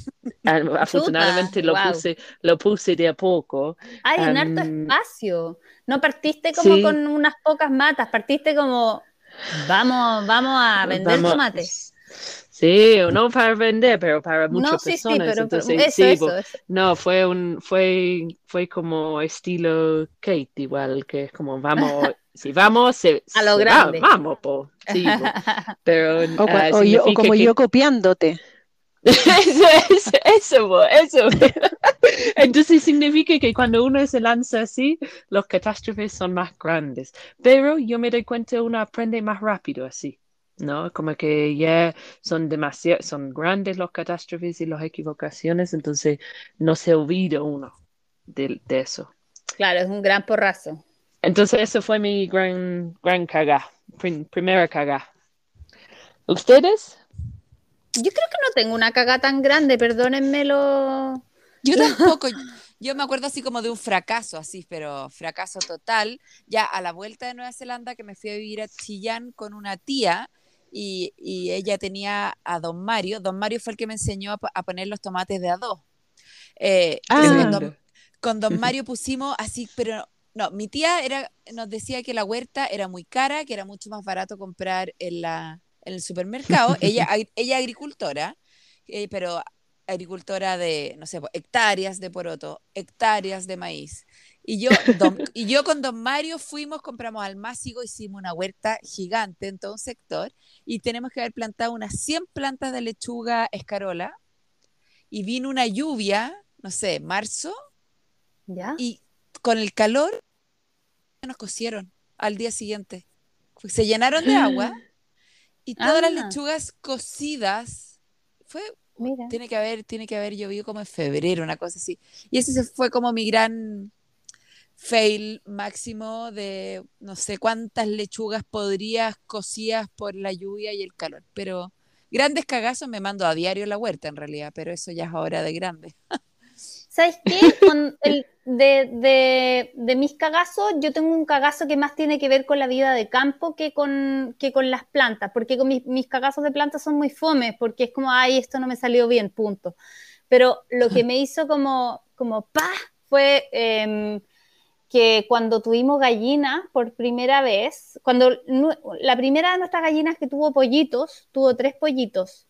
[SPEAKER 2] afortunadamente lo puse, lo puse de a poco.
[SPEAKER 4] Ay, en harto
[SPEAKER 2] Am,
[SPEAKER 4] espacio. No partiste como
[SPEAKER 2] sí.
[SPEAKER 4] con unas pocas matas, partiste como, vamos, vamos a vender
[SPEAKER 2] Vamos-
[SPEAKER 4] tomates.
[SPEAKER 2] Sí, no para vender, pero para muchas
[SPEAKER 4] No, sí, sí,
[SPEAKER 2] personas.
[SPEAKER 4] pero, pero
[SPEAKER 2] Entonces,
[SPEAKER 4] eso,
[SPEAKER 2] sí,
[SPEAKER 4] eso,
[SPEAKER 2] po-
[SPEAKER 4] eso.
[SPEAKER 2] No, fue un, fue, fue como estilo Kate, igual, que es como vamos, si vamos, se,
[SPEAKER 4] A lo
[SPEAKER 2] se va,
[SPEAKER 4] grande.
[SPEAKER 2] vamos, po. Sí, po. Pero
[SPEAKER 3] O,
[SPEAKER 2] ah,
[SPEAKER 3] o yo- o
[SPEAKER 2] significa
[SPEAKER 3] como
[SPEAKER 2] que-
[SPEAKER 3] yo copiándote.
[SPEAKER 2] eso, eso, eso, po, eso. Entonces significa que cuando uno se lanza así, los catástrofes son más grandes. Pero yo me doy cuenta uno aprende más rápido así. ¿No? Como que ya son demasiado, son grandes los catástrofes y las equivocaciones, entonces no se olvida uno de, de eso.
[SPEAKER 4] Claro, es un gran porrazo.
[SPEAKER 2] Entonces eso fue mi gran, gran prim- primera cagá. ¿Ustedes?
[SPEAKER 4] Yo creo que no tengo una caga tan grande, perdónenme lo...
[SPEAKER 1] Yo tampoco. Yo me acuerdo así como de un fracaso, así, pero fracaso total. Ya a la vuelta de Nueva Zelanda, que me fui a vivir a Chillán con una tía y, y ella tenía a don Mario. Don Mario fue el que me enseñó a, a poner los tomates de a dos. Eh,
[SPEAKER 3] Ah.
[SPEAKER 1] con, don, con don Mario pusimos así, pero no, mi tía era, nos decía que la huerta era muy cara, que era mucho más barato comprar en, la, en el supermercado. ella, ella agricultora, eh, pero agricultora de, no sé, hectáreas de poroto, hectáreas de maíz. Y yo, don- y yo con Don Mario fuimos, compramos almácigo, hicimos una huerta gigante en todo un sector y tenemos que haber plantado unas 100 plantas de lechuga escarola y vino una lluvia, no sé, marzo,
[SPEAKER 4] ¿Ya?
[SPEAKER 1] y con el calor nos cocieron al día siguiente. Se llenaron de agua y todas las
[SPEAKER 4] Ah.
[SPEAKER 1] lechugas cocidas. Fue,
[SPEAKER 4] Mira.
[SPEAKER 1] tiene que haber, tiene que haber llovido como en febrero, una cosa así. Y ese se fue como mi gran fail máximo de no sé cuántas lechugas podrías cocidas por la lluvia y el calor. Pero grandes cagazos me mando a diario la huerta en realidad, pero eso ya es hora de grande.
[SPEAKER 4] ¿Sabes qué? Con el- de, de- de mis cagazos, yo tengo un cagazo que más tiene que ver con la vida de campo que con, que con las plantas, porque con mis, mis cagazos de plantas son muy fomes, porque es como, ay, esto no me salió bien, punto. Pero lo que me hizo como, como pa, fue em, que cuando tuvimos gallinas por primera vez, cuando la primera de nuestras gallinas que tuvo pollitos, tuvo tres pollitos.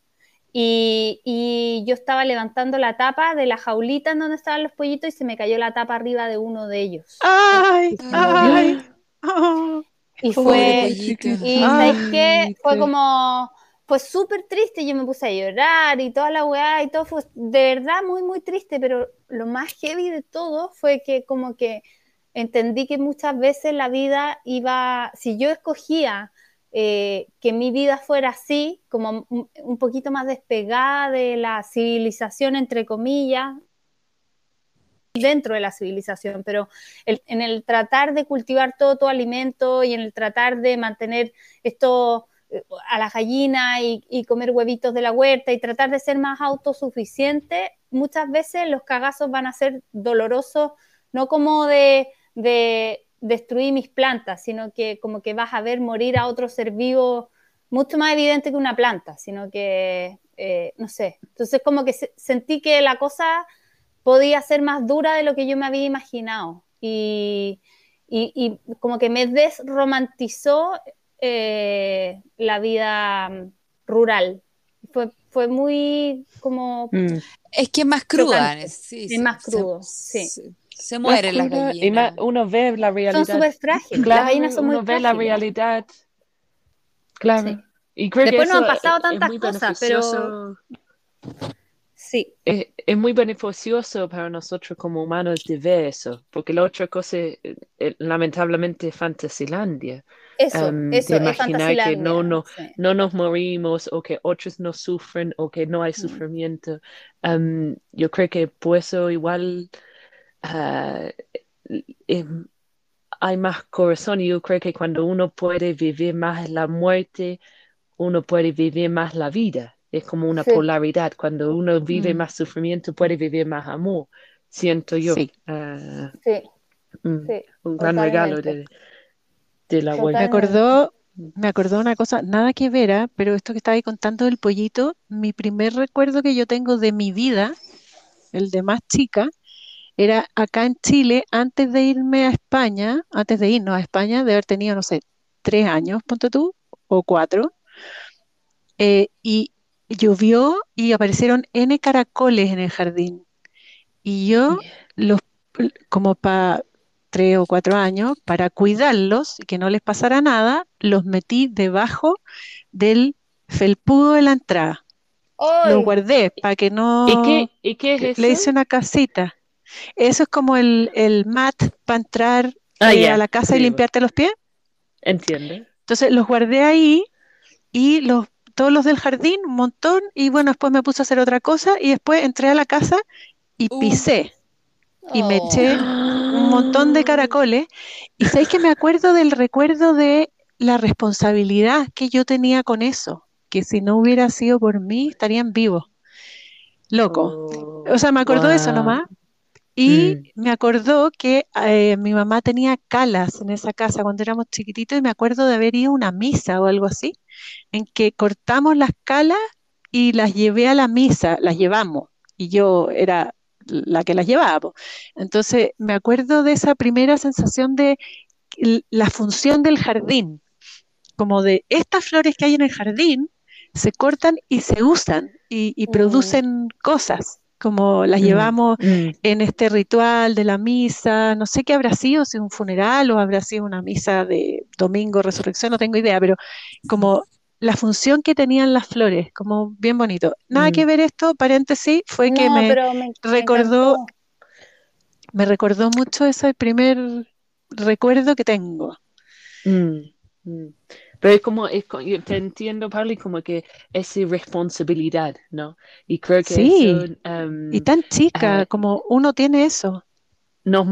[SPEAKER 4] Y, y yo estaba levantando la tapa de la jaulita en donde estaban los pollitos y se me cayó la tapa arriba de uno de ellos.
[SPEAKER 3] ¡Ay!
[SPEAKER 1] Ay,
[SPEAKER 3] ¡Ay! oh,
[SPEAKER 4] Y fue, y
[SPEAKER 3] Ay,
[SPEAKER 4] ¿sabes qué? Fue como, fue súper triste, yo me puse a llorar y toda la weá y todo fue de verdad muy, muy triste, pero lo más heavy de todo fue que como que entendí que muchas veces la vida iba, si yo escogía eh, que mi vida fuera así, como un, poquito más despegada de la civilización, entre comillas, dentro de la civilización, pero en el tratar de cultivar todo tu alimento y en el tratar de mantener esto eh, a la gallina y, y comer huevitos de la huerta y tratar de ser más autosuficiente, muchas veces los cagazos van a ser dolorosos, no como de, de destruir mis plantas, sino que como que vas a ver morir a otro ser vivo mucho más evidente que una planta, sino que, eh, no sé, entonces como que se- sentí que la cosa podía ser más dura de lo que yo me había imaginado. Y, y- y como que me desromantizó eh, la vida mm, rural. Fue, fue muy como...
[SPEAKER 2] Mm.
[SPEAKER 1] Es que es más cruda,
[SPEAKER 4] Chocante.
[SPEAKER 1] sí,
[SPEAKER 4] Es más crudo,
[SPEAKER 1] se,
[SPEAKER 4] sí.
[SPEAKER 1] Se mueren las gallinas.
[SPEAKER 2] uno ve la realidad.
[SPEAKER 4] Son súper frágiles. las
[SPEAKER 2] Claro,
[SPEAKER 4] gallinas son muy
[SPEAKER 2] uno ve la realidad. Claro.
[SPEAKER 4] Sí.
[SPEAKER 2] Y creo que
[SPEAKER 4] Después nos
[SPEAKER 2] eso
[SPEAKER 4] han pasado
[SPEAKER 2] es- es
[SPEAKER 4] tantas cosas, pero-
[SPEAKER 2] beneficioso.
[SPEAKER 4] Sí,
[SPEAKER 2] Es, es muy beneficioso para nosotros como humanos de ver eso, porque la otra cosa es, eh, lamentablemente, Fantasilandia.
[SPEAKER 4] eso,
[SPEAKER 2] Em,
[SPEAKER 4] eso,
[SPEAKER 2] de
[SPEAKER 4] es
[SPEAKER 2] imaginar que
[SPEAKER 4] Fantasilandia,
[SPEAKER 2] no, no,
[SPEAKER 4] sí.
[SPEAKER 2] no nos morimos o que otros no sufren o que no hay
[SPEAKER 4] Mm.
[SPEAKER 2] sufrimiento. Em, yo creo que por eso igual em, hay más corazón y yo creo que cuando uno puede vivir más la muerte, uno puede vivir más la vida. Es como una
[SPEAKER 4] Sí.
[SPEAKER 2] polaridad. Cuando uno vive
[SPEAKER 1] Mm.
[SPEAKER 2] más sufrimiento, puede vivir más amor. Siento yo.
[SPEAKER 3] Sí.
[SPEAKER 2] Ah,
[SPEAKER 4] Sí,
[SPEAKER 2] mm,
[SPEAKER 4] sí.
[SPEAKER 2] un gran regalo de, de la
[SPEAKER 3] Me
[SPEAKER 2] abuela.
[SPEAKER 3] acordó, me acordó una cosa, nada que ver, ¿ah? pero esto que estaba ahí contando del pollito, mi primer recuerdo que yo tengo de mi vida, el de más chica, era acá en Chile, antes de irme a España, antes de irnos a España, de haber tenido, no sé, tres años, ponte tú, o cuatro, eh, y llovió y aparecieron N caracoles en el jardín. Y yo, los, como para tres o cuatro años, para cuidarlos y que no les pasara nada, los metí debajo del felpudo de la entrada. Los guardé para que no...
[SPEAKER 2] ¿Y qué, y qué es eso?
[SPEAKER 3] Le hice una casita. Eso es como el, el mat para entrar
[SPEAKER 2] Ah,
[SPEAKER 3] eh, a la casa y limpiarte los pies.
[SPEAKER 2] Entiende.
[SPEAKER 3] Entonces los guardé ahí y los, todos los del jardín, un montón, y bueno, después me puse a hacer otra cosa y después entré a la casa y
[SPEAKER 1] Uh.
[SPEAKER 3] pisé y me
[SPEAKER 4] Oh.
[SPEAKER 3] eché un montón de caracoles. Y sabéis que me acuerdo del recuerdo de la responsabilidad que yo tenía con eso, que si no hubiera sido por mí estarían vivos. Loco.
[SPEAKER 2] Oh,
[SPEAKER 3] O sea, me acordó de eso nomás. Y
[SPEAKER 2] Mm.
[SPEAKER 3] me acordó que eh, mi mamá tenía calas en esa casa cuando éramos chiquititos y me acuerdo de haber ido a una misa o algo así, en que cortamos las calas y las llevé a la misa, las llevamos, y yo era la que las llevaba. po. Entonces, me acuerdo de esa primera sensación de la función del jardín, como de estas flores que hay en el jardín, se cortan y se usan y, y
[SPEAKER 4] Mm.
[SPEAKER 3] producen cosas. Como las
[SPEAKER 2] Mm,
[SPEAKER 3] llevamos
[SPEAKER 2] mm,
[SPEAKER 3] en este ritual de la misa, no sé qué habrá sido, si un funeral o habrá sido una misa de domingo, resurrección, no tengo idea, pero como la función que tenían las flores, como bien bonito. Nada que
[SPEAKER 2] mm,
[SPEAKER 3] ver esto, paréntesis, fue que
[SPEAKER 4] No,
[SPEAKER 3] me
[SPEAKER 4] pero me, me
[SPEAKER 3] recordó,
[SPEAKER 4] encantó.
[SPEAKER 3] me recordó mucho ese primer recuerdo que tengo.
[SPEAKER 2] Pero es como, es yo te entiendo, Pablo, y como que es responsabilidad, ¿no? Y creo que
[SPEAKER 3] Sí,
[SPEAKER 2] eso
[SPEAKER 3] y
[SPEAKER 2] em,
[SPEAKER 3] tan chica
[SPEAKER 2] eh,
[SPEAKER 3] como uno tiene eso.
[SPEAKER 2] nos,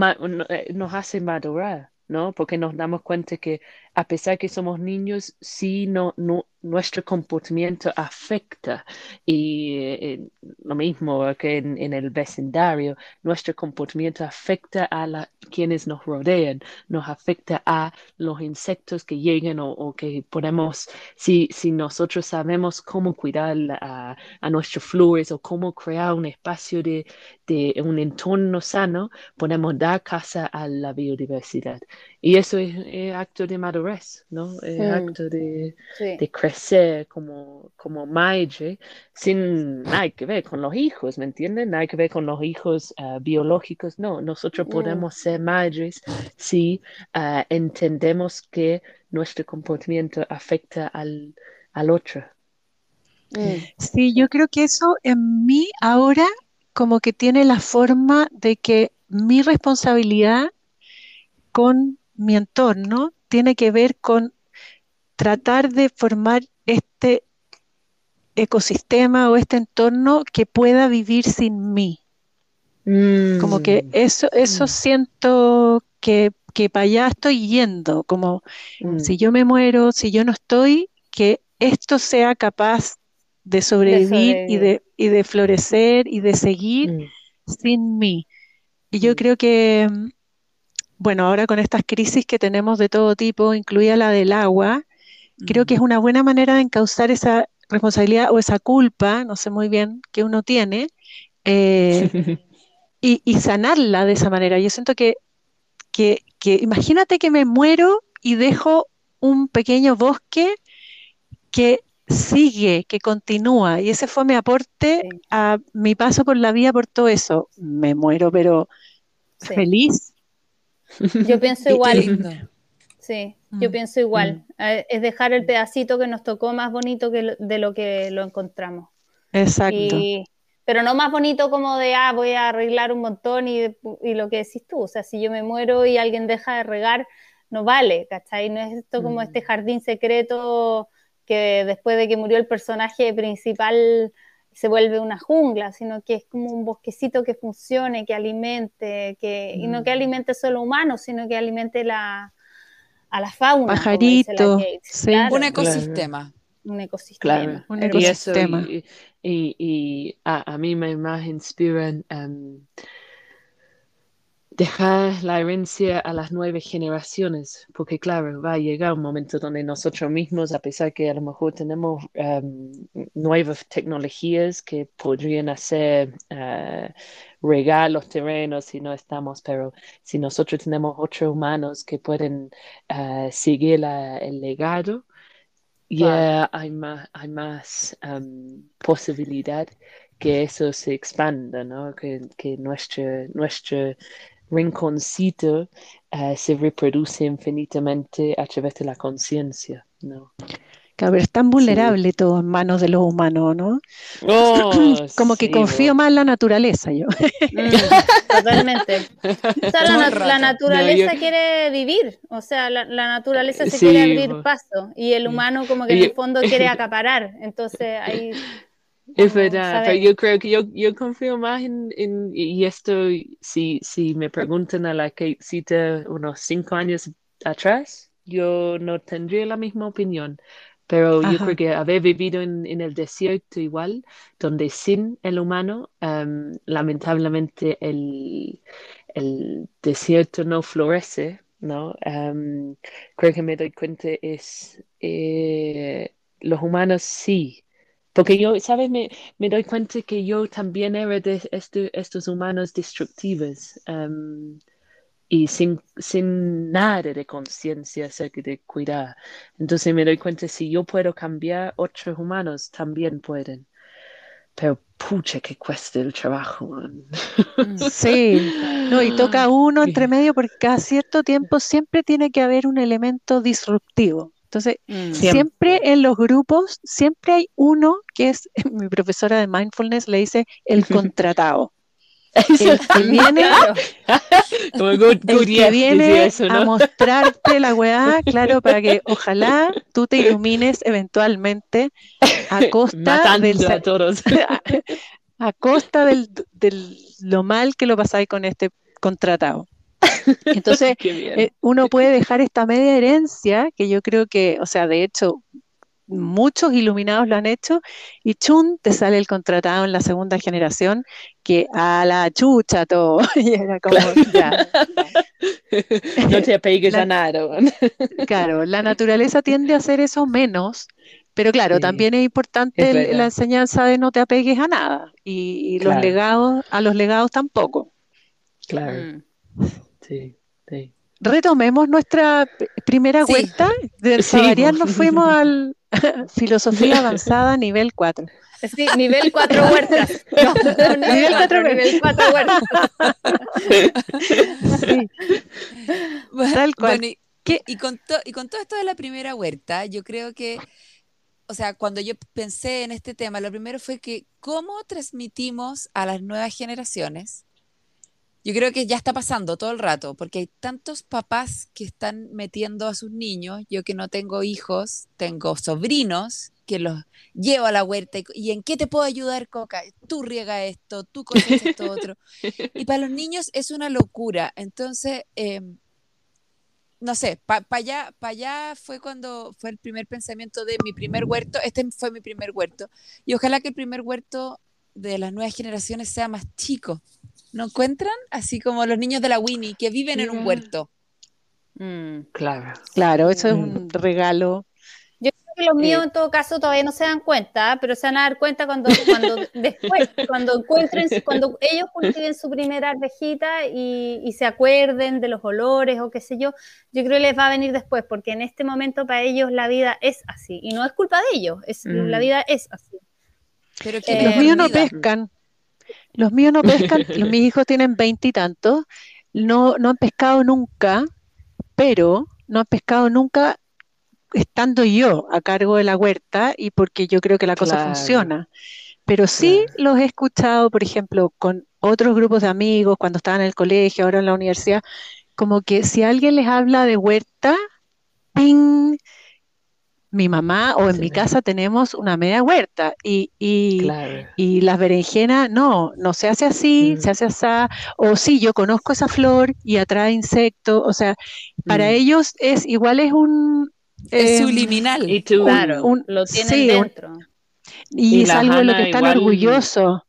[SPEAKER 2] eh, nos hace madurar, ¿no? Porque nos damos cuenta que a pesar que somos niños, sí no, nuestro comportamiento afecta. Y eh, lo mismo que en, el vecindario, nuestro comportamiento afecta a quienes nos rodean, nos afecta a los insectos que llegan o, que podemos, si, si nosotros sabemos cómo cuidar a, a nuestras flores o cómo crear un espacio de, de un entorno sano, podemos dar casa a la biodiversidad. Y eso es, es acto de madurez, ¿no? Es
[SPEAKER 4] Mm,
[SPEAKER 2] acto de,
[SPEAKER 4] sí.
[SPEAKER 2] de crecer como, como madre sin nada que ver con los hijos, ¿me entienden? Nada que ver con los hijos ah, biológicos. No, nosotros
[SPEAKER 4] Mm,
[SPEAKER 2] podemos ser madres si ah, entendemos que nuestro comportamiento afecta al, al otro.
[SPEAKER 4] mm,
[SPEAKER 3] Sí, yo creo que eso en mí ahora como que tiene la forma de que mi responsabilidad con mi entorno tiene que ver con tratar de formar este ecosistema o este entorno que pueda vivir sin mí. Como que
[SPEAKER 2] Mm,
[SPEAKER 3] eso, eso
[SPEAKER 2] mm,
[SPEAKER 3] siento que, que para allá estoy yendo, como
[SPEAKER 2] mm,
[SPEAKER 3] si yo me muero, si yo no estoy, que esto sea capaz de
[SPEAKER 4] de
[SPEAKER 3] sobrevivir y
[SPEAKER 4] sobrevivir.
[SPEAKER 3] de, y de florecer y de seguir sin mí. Y yo creo que, bueno, ahora con estas crisis que tenemos de todo tipo, incluida la del agua, creo que es una buena manera de encauzar esa responsabilidad o esa culpa, no sé muy bien, que uno tiene, eh, y, y sanarla de esa manera. Yo siento que, que, que imagínate que me muero y dejo un pequeño bosque que sigue, que continúa, y ese fue mi aporte
[SPEAKER 4] Sí,
[SPEAKER 3] a mi paso por la vida por todo eso. Me muero, pero
[SPEAKER 4] sí.
[SPEAKER 3] feliz.
[SPEAKER 4] Yo pienso
[SPEAKER 3] Y,
[SPEAKER 1] Qué
[SPEAKER 4] igual. Sí, yo pienso igual.
[SPEAKER 2] Mm,
[SPEAKER 4] Es dejar el pedacito que nos tocó más bonito que lo- de lo que lo encontramos.
[SPEAKER 3] exacto.
[SPEAKER 4] Y, pero no más bonito como de, ah, voy a arreglar un montón y, y lo que decís tú. O sea, si yo me muero y alguien deja de regar, no vale, ¿cachai? No es esto como este
[SPEAKER 2] mm,
[SPEAKER 4] jardín secreto que después de que murió el personaje principal se vuelve una jungla, sino que es como un bosquecito que funcione, que alimente, que, y no que
[SPEAKER 2] mm.
[SPEAKER 4] alimente solo humanos, sino que alimente la, a la fauna, como dice la
[SPEAKER 3] Pajarito, sí,
[SPEAKER 4] Claro,
[SPEAKER 1] Un
[SPEAKER 2] Claro,
[SPEAKER 1] ecosistema.
[SPEAKER 4] un ecosistema.
[SPEAKER 2] claro.
[SPEAKER 3] un
[SPEAKER 2] Y
[SPEAKER 4] Hermoso.
[SPEAKER 2] eso,
[SPEAKER 3] ecosistema.
[SPEAKER 2] y, y, y a, a mí me más inspiran em, dejar la herencia a las nuevas generaciones, porque claro, va a llegar un momento donde nosotros mismos, a pesar que a lo mejor tenemos em, nuevas tecnologías que podrían hacer eh, regar los terrenos si no estamos, pero si nosotros tenemos otros humanos que pueden eh, seguir la- el legado, ya hay más, hay más em, posibilidad que eso se expanda, ¿no? Que, que nuestro, nuestro rinconcito eh, se reproduce infinitamente a través de la conciencia, ¿no?
[SPEAKER 3] Claro, pero es tan
[SPEAKER 2] Sí.
[SPEAKER 3] vulnerable todo en manos de los humanos, ¿no?
[SPEAKER 2] Oh,
[SPEAKER 3] Como que
[SPEAKER 2] sí,
[SPEAKER 3] confío más en la naturaleza yo.
[SPEAKER 4] Mm, totalmente. O sea, la, la
[SPEAKER 1] rato.
[SPEAKER 2] No,
[SPEAKER 4] naturaleza
[SPEAKER 2] yo,
[SPEAKER 4] quiere vivir, o sea, la, la naturaleza se quiere
[SPEAKER 2] sí,
[SPEAKER 4] abrir
[SPEAKER 2] bo.
[SPEAKER 4] paso y el humano como que en el fondo quiere acaparar, entonces ahí
[SPEAKER 2] Es verdad, pero yo creo que yo, yo confío más en, en- y esto, si, si me preguntan a la Katecita unos cinco años atrás, yo no tendría la misma opinión. Pero yo creo que haber vivido en, en el desierto igual, donde sin el humano, em, lamentablemente el, el desierto no florece, ¿no? Em, creo que me doy cuenta es, eh, los humanos sí. Porque yo, ¿sabes? Me, me doy cuenta que yo también era de este- estos humanos destructivos em, y sin, sin nada de conciencia acerca de cuidar. Entonces me doy cuenta, si yo puedo cambiar, otros humanos también pueden. pero pucha que cuesta el trabajo.
[SPEAKER 1] Mm.
[SPEAKER 3] Sí, no, y toca uno entre medio porque cada cierto tiempo siempre tiene que haber un elemento disruptivo. Entonces,
[SPEAKER 1] Mm.
[SPEAKER 2] Siempre.
[SPEAKER 3] siempre en los grupos, siempre hay uno que es, mi profesora de mindfulness le dice el contratado. El que viene,
[SPEAKER 4] Claro.
[SPEAKER 2] Como good,
[SPEAKER 3] el que viene a mostrarte la weá, claro, para que ojalá tú te ilumines eventualmente a costa del,
[SPEAKER 2] a todos.
[SPEAKER 3] a costa del, del- lo mal que lo pasáis con este contratado. Entonces, eh, uno puede dejar esta media herencia, que yo creo que, o sea, de hecho, muchos iluminados lo han hecho, y chun, te sale el contratado en la segunda generación, que a la chucha todo, y era como, ya,
[SPEAKER 2] no te apegues
[SPEAKER 3] La-
[SPEAKER 2] a nada. man.
[SPEAKER 3] claro, la naturaleza tiende a hacer eso menos, pero claro,
[SPEAKER 2] Sí,
[SPEAKER 3] también es importante
[SPEAKER 2] es
[SPEAKER 3] la enseñanza de no te apegues a nada, y, y los
[SPEAKER 2] Claro.
[SPEAKER 3] legados, a los legados tampoco.
[SPEAKER 2] Claro,
[SPEAKER 1] Mm.
[SPEAKER 2] Sí, sí.
[SPEAKER 3] Retomemos nuestra primera
[SPEAKER 1] Sí.
[SPEAKER 3] vuelta. De
[SPEAKER 2] Sí,
[SPEAKER 3] variar
[SPEAKER 2] po.
[SPEAKER 3] nos fuimos al filosofía avanzada nivel 4.
[SPEAKER 4] Sí, nivel 4 huertas. No, no,
[SPEAKER 3] Nivel
[SPEAKER 4] nivel
[SPEAKER 3] cuatro
[SPEAKER 4] 4, nivel 4 huertas.
[SPEAKER 3] Sí,
[SPEAKER 1] Bueno,
[SPEAKER 3] Tal cual.
[SPEAKER 1] bueno, y,
[SPEAKER 3] ¿Qué?
[SPEAKER 1] y con to- y con todo esto de la primera huerta, yo creo que, o sea, cuando yo pensé en este tema, lo primero fue que cómo transmitimos a las nuevas generaciones. Yo creo que ya está pasando todo el rato, porque hay tantos papás que están metiendo a sus niños. Yo que no tengo hijos, tengo sobrinos que los llevo a la huerta. ¿Y, en qué te puedo ayudar, Coca? Tú riega esto, tú cosechas esto otro. Y para los niños es una locura. Entonces, em, no sé, para allá, pa allá fue cuando fue el primer pensamiento de mi primer huerto. Este fue mi primer huerto. Y ojalá que el primer huerto de las nuevas generaciones sea más chico. ¿No encuentran? Así como los niños de la Winnie que viven en un huerto.
[SPEAKER 4] Mm.
[SPEAKER 2] Claro.
[SPEAKER 3] claro, eso es
[SPEAKER 2] Mm.
[SPEAKER 3] un regalo.
[SPEAKER 4] Yo creo que los míos
[SPEAKER 2] Eh.
[SPEAKER 4] en todo caso todavía no se dan cuenta, pero se van a dar cuenta cuando, cuando después, cuando encuentren, cuando ellos cultiven su primera arvejita y, y se acuerden de los olores o qué sé yo, yo creo que les va a venir después, porque en este momento para ellos la vida es así, y no es culpa de ellos, es,
[SPEAKER 2] Mm.
[SPEAKER 4] la vida es así.
[SPEAKER 1] Pero que
[SPEAKER 4] Eh,
[SPEAKER 3] Los míos no pescan. Los míos no pescan. los- mis hijos tienen veintitantos. No, no han pescado nunca, pero no han pescado nunca estando yo a cargo de la huerta y porque yo creo que la cosa
[SPEAKER 2] Claro.
[SPEAKER 3] funciona. Pero sí
[SPEAKER 2] Claro.
[SPEAKER 3] los he escuchado, por ejemplo, con otros grupos de amigos cuando estaban en el colegio, ahora en la universidad, como que si alguien les habla de huerta, ¡ping! Mi mamá o en
[SPEAKER 2] Sí.
[SPEAKER 3] mi casa tenemos una media huerta y, y,
[SPEAKER 2] Claro.
[SPEAKER 3] y las berenjenas, no, no se hace así,
[SPEAKER 2] Mm.
[SPEAKER 3] se hace así, o sí, yo conozco esa flor y atrae insectos, o sea, para
[SPEAKER 2] Mm.
[SPEAKER 3] ellos es igual es un...
[SPEAKER 1] Es
[SPEAKER 3] em,
[SPEAKER 1] subliminal.
[SPEAKER 2] Y tú,
[SPEAKER 4] Claro,
[SPEAKER 3] un-
[SPEAKER 4] lo tienen
[SPEAKER 3] sí, un-
[SPEAKER 4] dentro.
[SPEAKER 3] y
[SPEAKER 2] Y
[SPEAKER 3] es
[SPEAKER 2] la
[SPEAKER 3] algo de lo que están
[SPEAKER 2] igual-
[SPEAKER 3] orgullosos.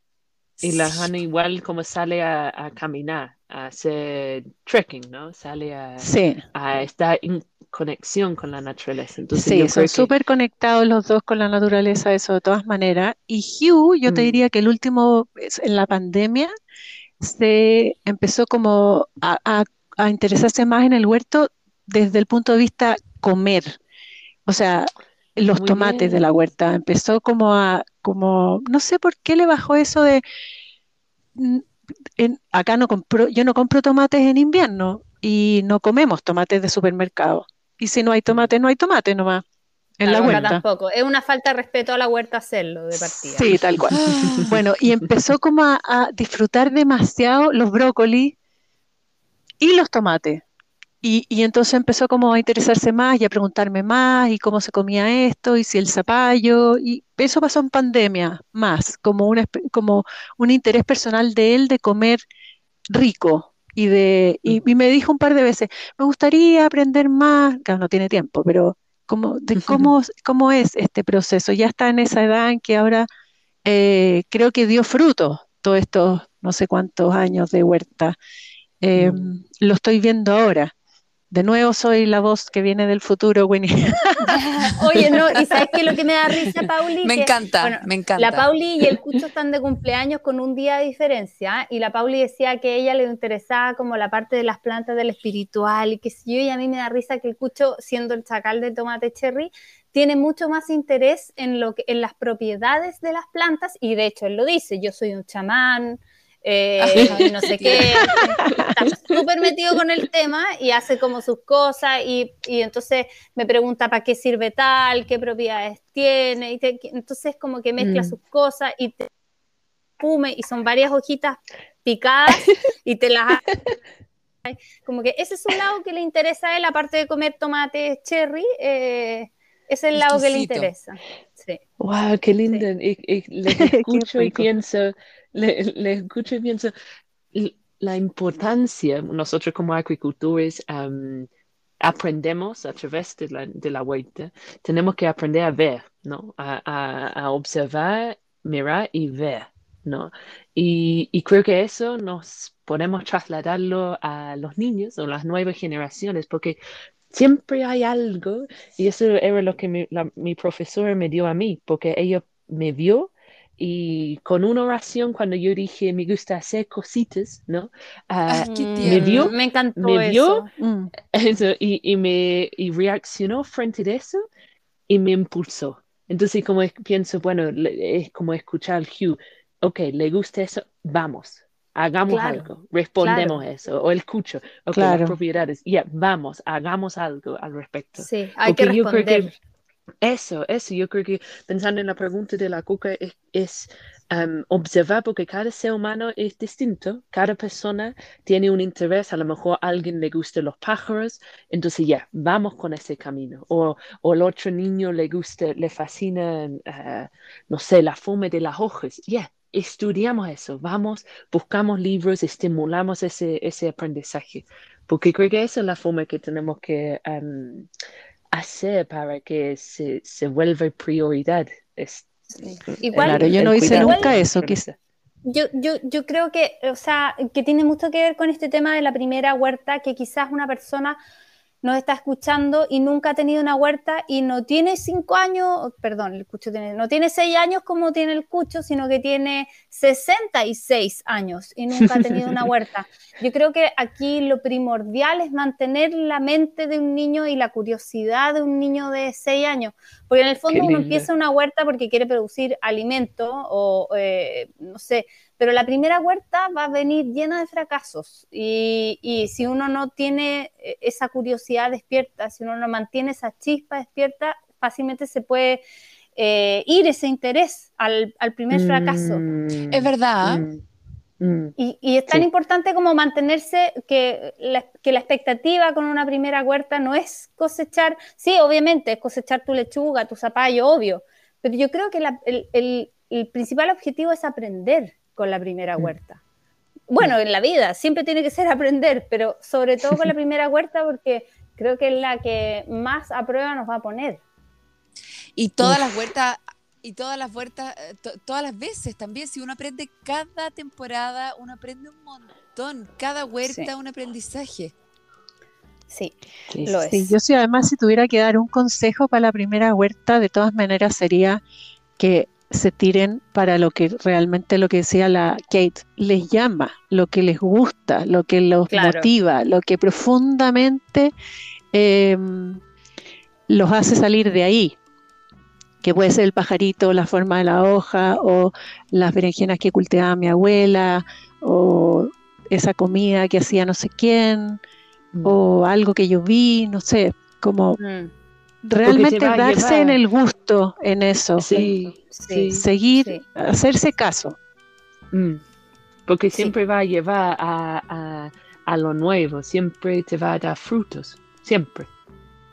[SPEAKER 2] y la Hannah igual como sale a, a caminar, a hacer trekking, ¿no? Sale a,
[SPEAKER 3] Sí,
[SPEAKER 2] a estar conexión con la naturaleza. Entonces
[SPEAKER 3] sí, son
[SPEAKER 2] que
[SPEAKER 3] súper conectados los dos con la naturaleza, eso de todas maneras. Y Hugh, yo te
[SPEAKER 2] Mm.
[SPEAKER 3] diría que el último, en la pandemia, se empezó como a, a- a interesarse más en el huerto desde el punto de vista comer. O sea, los
[SPEAKER 2] Muy
[SPEAKER 3] tomates de la huerta. Empezó como a, como, no sé por qué le bajó eso de, en- acá no compro, yo no compro tomates en invierno y no comemos tomates de supermercado. Y si no hay tomate, no hay tomate nomás, en la
[SPEAKER 4] Claro,
[SPEAKER 3] huerta.
[SPEAKER 4] tampoco. Es una falta de respeto a la huerta hacerlo de partida.
[SPEAKER 3] Sí, tal cual. Bueno, y empezó como a, a disfrutar demasiado los brócolis y los tomates. Y, y entonces empezó como a interesarse más y a preguntarme más y cómo se comía esto y si el zapallo. Y eso pasó en pandemia más, como, una, como un interés personal de él de comer rico. Y, de, y, y me dijo un par de veces, me gustaría aprender más, claro, no tiene tiempo, pero como de cómo, cómo es este proceso. Ya está en esa edad en que ahora eh, creo que dio fruto todos estos no sé cuántos años de huerta. Eh,
[SPEAKER 2] Mm.
[SPEAKER 3] Lo estoy viendo ahora. De nuevo soy la voz que viene del futuro, Winnie.
[SPEAKER 4] Oye, no, y sabes que lo que me da risa, Pauli.
[SPEAKER 1] Me
[SPEAKER 4] Que,
[SPEAKER 1] encanta,
[SPEAKER 4] bueno,
[SPEAKER 1] me encanta.
[SPEAKER 4] La Pauli y el Cucho están de cumpleaños con un día de diferencia y la Pauli decía que a ella le interesaba como la parte de las plantas del espiritual y que si yo y a mí me da risa que el Cucho, siendo el chacal de tomate cherry, tiene mucho más interés en, lo que, en las propiedades de las plantas y de hecho él lo dice, yo soy un chamán, eh, no sé qué, está súper metido con el tema y hace como sus cosas y, y entonces me pregunta para qué sirve tal, qué propiedades tiene, y te- entonces como que mezcla
[SPEAKER 2] Mm.
[SPEAKER 4] sus cosas y te pume y son varias hojitas picadas y te las como que ese es un lado que le interesa a él, aparte de comer tomates cherry, eh, es el lado que le interesa. Sí.
[SPEAKER 2] Wow, qué lindo. Y, y les escucho y pienso, le, les escucho y pienso la importancia, nosotros como agricultores am, aprendemos a través de la, de la huerta, tenemos que aprender a ver, ¿no? A, a- a observar, mirar y ver, ¿no? Y, y creo que eso nos podemos trasladarlo a los niños o las nuevas generaciones, porque siempre hay algo y eso era lo que mi, la- mi profesora me dio a mí, porque ella me vio y con una oración cuando yo dije me gusta hacer cositas, ¿no?
[SPEAKER 1] Qué
[SPEAKER 4] Mm,
[SPEAKER 1] tierno.
[SPEAKER 2] vio?
[SPEAKER 4] Me encantó
[SPEAKER 2] ¿Me vio?
[SPEAKER 4] eso.
[SPEAKER 3] Mm,
[SPEAKER 2] eso, y, y me y reaccionó frente a eso y me impulsó. Entonces como es- pienso, bueno, le- es como escuchar al Hugh, ok, le gusta eso, vamos. Hagamos
[SPEAKER 4] Claro,
[SPEAKER 2] algo, respondemos a eso, o escucho, ok,
[SPEAKER 3] Claro.
[SPEAKER 2] las propiedades, ya, vamos, hagamos algo al respecto.
[SPEAKER 4] Sí, hay que
[SPEAKER 2] Porque yo creo que
[SPEAKER 4] responder.
[SPEAKER 2] Eso, eso, yo creo que pensando en la pregunta de la cuca es, es, um, observar porque cada ser humano es distinto, cada persona tiene un interés, a lo mejor a alguien le gustan los pájaros, entonces ya, vamos con ese camino, o, o el otro niño le gusta, le fascina, eh, no sé, la forma de las hojas, ya, estudiamos eso, vamos, buscamos libros, estimulamos ese, ese aprendizaje, porque creo que esa es la forma que tenemos que... um, hacer para que se, se vuelva prioridad. Es,
[SPEAKER 4] Igual-
[SPEAKER 3] Claro, yo
[SPEAKER 2] el
[SPEAKER 3] no hice nunca eso,
[SPEAKER 2] naturaleza.
[SPEAKER 4] Yo, yo, yo creo que, o sea, que tiene mucho que ver con este tema de la primera huerta, que quizás una persona nos está escuchando y nunca ha tenido una huerta y no tiene cinco años, perdón, el cucho tiene, no tiene seis años como tiene el cucho, sino que tiene 66 años y nunca ha tenido una huerta. Yo creo que aquí lo primordial es mantener la mente de un niño y la curiosidad de un niño de seis años, porque en el fondo uno empieza una huerta porque quiere producir alimento o, eh, no sé, pero la primera huerta va a venir llena de fracasos y, y si uno no tiene eh, esa curiosidad despierta, si uno no mantiene esa chispa despierta, fácilmente se puede eh, ir ese interés al, al primer fracaso.
[SPEAKER 2] Mm,
[SPEAKER 1] Es verdad.
[SPEAKER 2] mm, mm.
[SPEAKER 4] Y, y es tan
[SPEAKER 2] Sí.
[SPEAKER 4] importante como mantenerse que la, que la expectativa con una primera huerta no es cosechar, sí, obviamente es cosechar tu lechuga, tu zapallo, obvio, pero yo creo que la- el, el- el principal objetivo es aprender con la primera
[SPEAKER 2] Mm.
[SPEAKER 4] huerta. Bueno, en la vida siempre tiene que ser aprender, pero sobre todo con la primera huerta porque creo que es la que más a prueba nos va a poner.
[SPEAKER 1] Y todas
[SPEAKER 2] Uf.
[SPEAKER 1] las vueltas, y todas las vueltas, eh, to- todas las veces también, si uno aprende cada temporada, uno aprende un montón. Cada huerta
[SPEAKER 4] Sí.
[SPEAKER 1] un aprendizaje.
[SPEAKER 4] Sí,
[SPEAKER 2] Sí,
[SPEAKER 4] lo
[SPEAKER 2] sí.
[SPEAKER 4] es.
[SPEAKER 3] Yo sí, además, si tuviera que dar un consejo para la primera huerta, de todas maneras sería que se tiren para lo que realmente lo que decía la Kate les llama, lo que les gusta, lo que los
[SPEAKER 4] Claro.
[SPEAKER 3] motiva, lo que profundamente eh, los hace salir de ahí, que puede ser el pajarito, la forma de la hoja, o las berenjenas que cultivaba mi abuela, o esa comida que hacía no sé quién,
[SPEAKER 2] Mm.
[SPEAKER 3] o algo que yo vi, no sé, como
[SPEAKER 4] Mm,
[SPEAKER 3] realmente
[SPEAKER 2] va
[SPEAKER 3] darse
[SPEAKER 2] llevar-
[SPEAKER 3] en el gusto en eso,
[SPEAKER 2] Sí,
[SPEAKER 4] sí.
[SPEAKER 2] sí.
[SPEAKER 3] seguir,
[SPEAKER 4] Sí.
[SPEAKER 3] hacerse caso.
[SPEAKER 2] Mm. Porque
[SPEAKER 4] Sí.
[SPEAKER 2] siempre va a llevar a, a, a lo nuevo, siempre te va a dar frutos, siempre,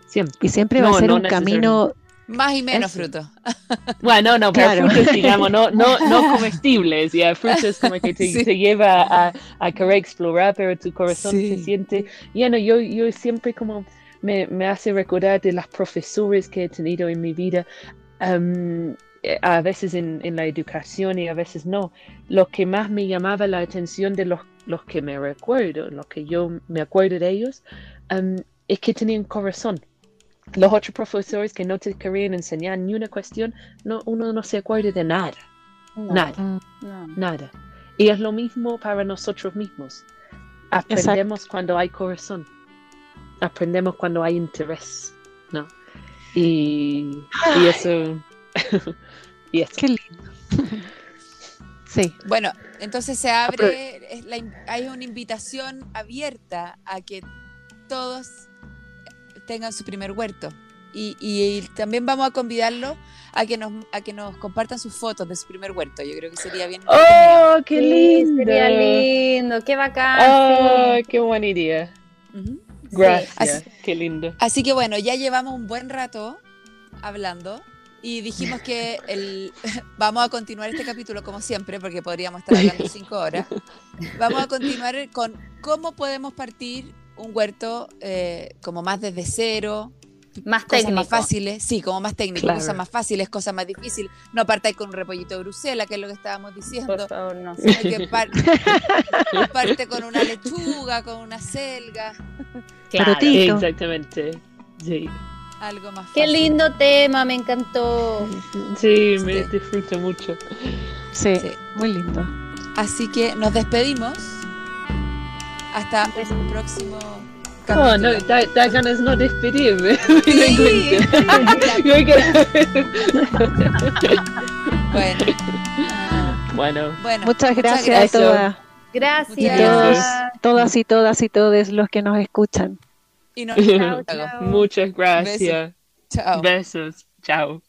[SPEAKER 2] siempre.
[SPEAKER 3] Y siempre va
[SPEAKER 2] No,
[SPEAKER 3] a ser
[SPEAKER 2] no
[SPEAKER 3] un camino,
[SPEAKER 1] Más y menos
[SPEAKER 2] Eso.
[SPEAKER 1] fruto.
[SPEAKER 2] Bueno, no, pero
[SPEAKER 3] Claro.
[SPEAKER 2] frutos, digamos, no, no, no comestibles, ya, frutos como que te,
[SPEAKER 1] Sí.
[SPEAKER 2] te lleva a, a querer explorar, pero tu corazón se
[SPEAKER 1] Sí.
[SPEAKER 2] siente, ya no, yo, yo siempre como me, me hace recordar de las profesores que he tenido en mi vida, eh, a veces en, en la educación y a veces no. Lo que más me llamaba la atención de los, los que me recuerdo, los que yo me acuerdo de ellos, am, es que tenían corazón. Los otros profesores que no te querían enseñar ni una cuestión, no, uno no se acuerda de nada,
[SPEAKER 4] No,
[SPEAKER 2] nada,
[SPEAKER 4] no.
[SPEAKER 2] nada. Y es lo mismo para nosotros mismos. Aprendemos cuando hay corazón. Aprendemos cuando hay interés, ¿no? Y, y eso... y eso.
[SPEAKER 3] Qué lindo. Sí,
[SPEAKER 1] Bueno, entonces se abre, es la hay una invitación abierta a que todos tengan su primer huerto. Y, y también vamos a convidarlos a que nos a que nos compartan sus fotos de su primer huerto. Yo creo que sería bien.
[SPEAKER 2] ¡Oh, qué
[SPEAKER 4] Sí,
[SPEAKER 2] lindo!
[SPEAKER 4] Sería lindo, qué bacán.
[SPEAKER 2] ¡Oh,
[SPEAKER 4] sí.
[SPEAKER 2] qué buena idea! Gracias,
[SPEAKER 1] Así-
[SPEAKER 2] qué lindo.
[SPEAKER 1] Así que bueno, ya llevamos un buen rato hablando y dijimos que el, vamos a continuar este capítulo como siempre, porque podríamos estar hablando cinco horas. Vamos a continuar con cómo podemos partir un huerto eh, como más desde cero,
[SPEAKER 4] Más
[SPEAKER 1] cosas
[SPEAKER 4] técnico.
[SPEAKER 1] más fáciles, sí, como más técnico,
[SPEAKER 2] Claro.
[SPEAKER 1] cosas más fáciles, cosas más difíciles. No partáis con un repollito de Bruselas, que es lo que estábamos diciendo.
[SPEAKER 4] Por favor, no.
[SPEAKER 1] sino que par- parte con una lechuga, con una selga,
[SPEAKER 4] Claro.
[SPEAKER 2] Exactamente. Sí,
[SPEAKER 1] algo más
[SPEAKER 4] Qué
[SPEAKER 1] fácil.
[SPEAKER 4] lindo tema, me encantó.
[SPEAKER 2] sí, me
[SPEAKER 1] Sí.
[SPEAKER 2] disfruto mucho.
[SPEAKER 3] sí,
[SPEAKER 1] Sí.
[SPEAKER 3] muy lindo.
[SPEAKER 1] Así que nos despedimos. Hasta
[SPEAKER 4] Beso.
[SPEAKER 1] un próximo
[SPEAKER 2] Oh, no, da, da ganas no despedirme.
[SPEAKER 1] Sí. Bueno,
[SPEAKER 2] bueno,
[SPEAKER 1] bueno.
[SPEAKER 3] Muchas gracias,
[SPEAKER 2] gracias.
[SPEAKER 3] a todas,
[SPEAKER 2] Muchas
[SPEAKER 3] y
[SPEAKER 4] Gracias.
[SPEAKER 3] todos,
[SPEAKER 2] gracias.
[SPEAKER 3] todas y todas y todos los que nos escuchan.
[SPEAKER 1] Y nos
[SPEAKER 4] Chao, chao.
[SPEAKER 2] muchas gracias.
[SPEAKER 1] Chao.
[SPEAKER 2] Besos. Chao.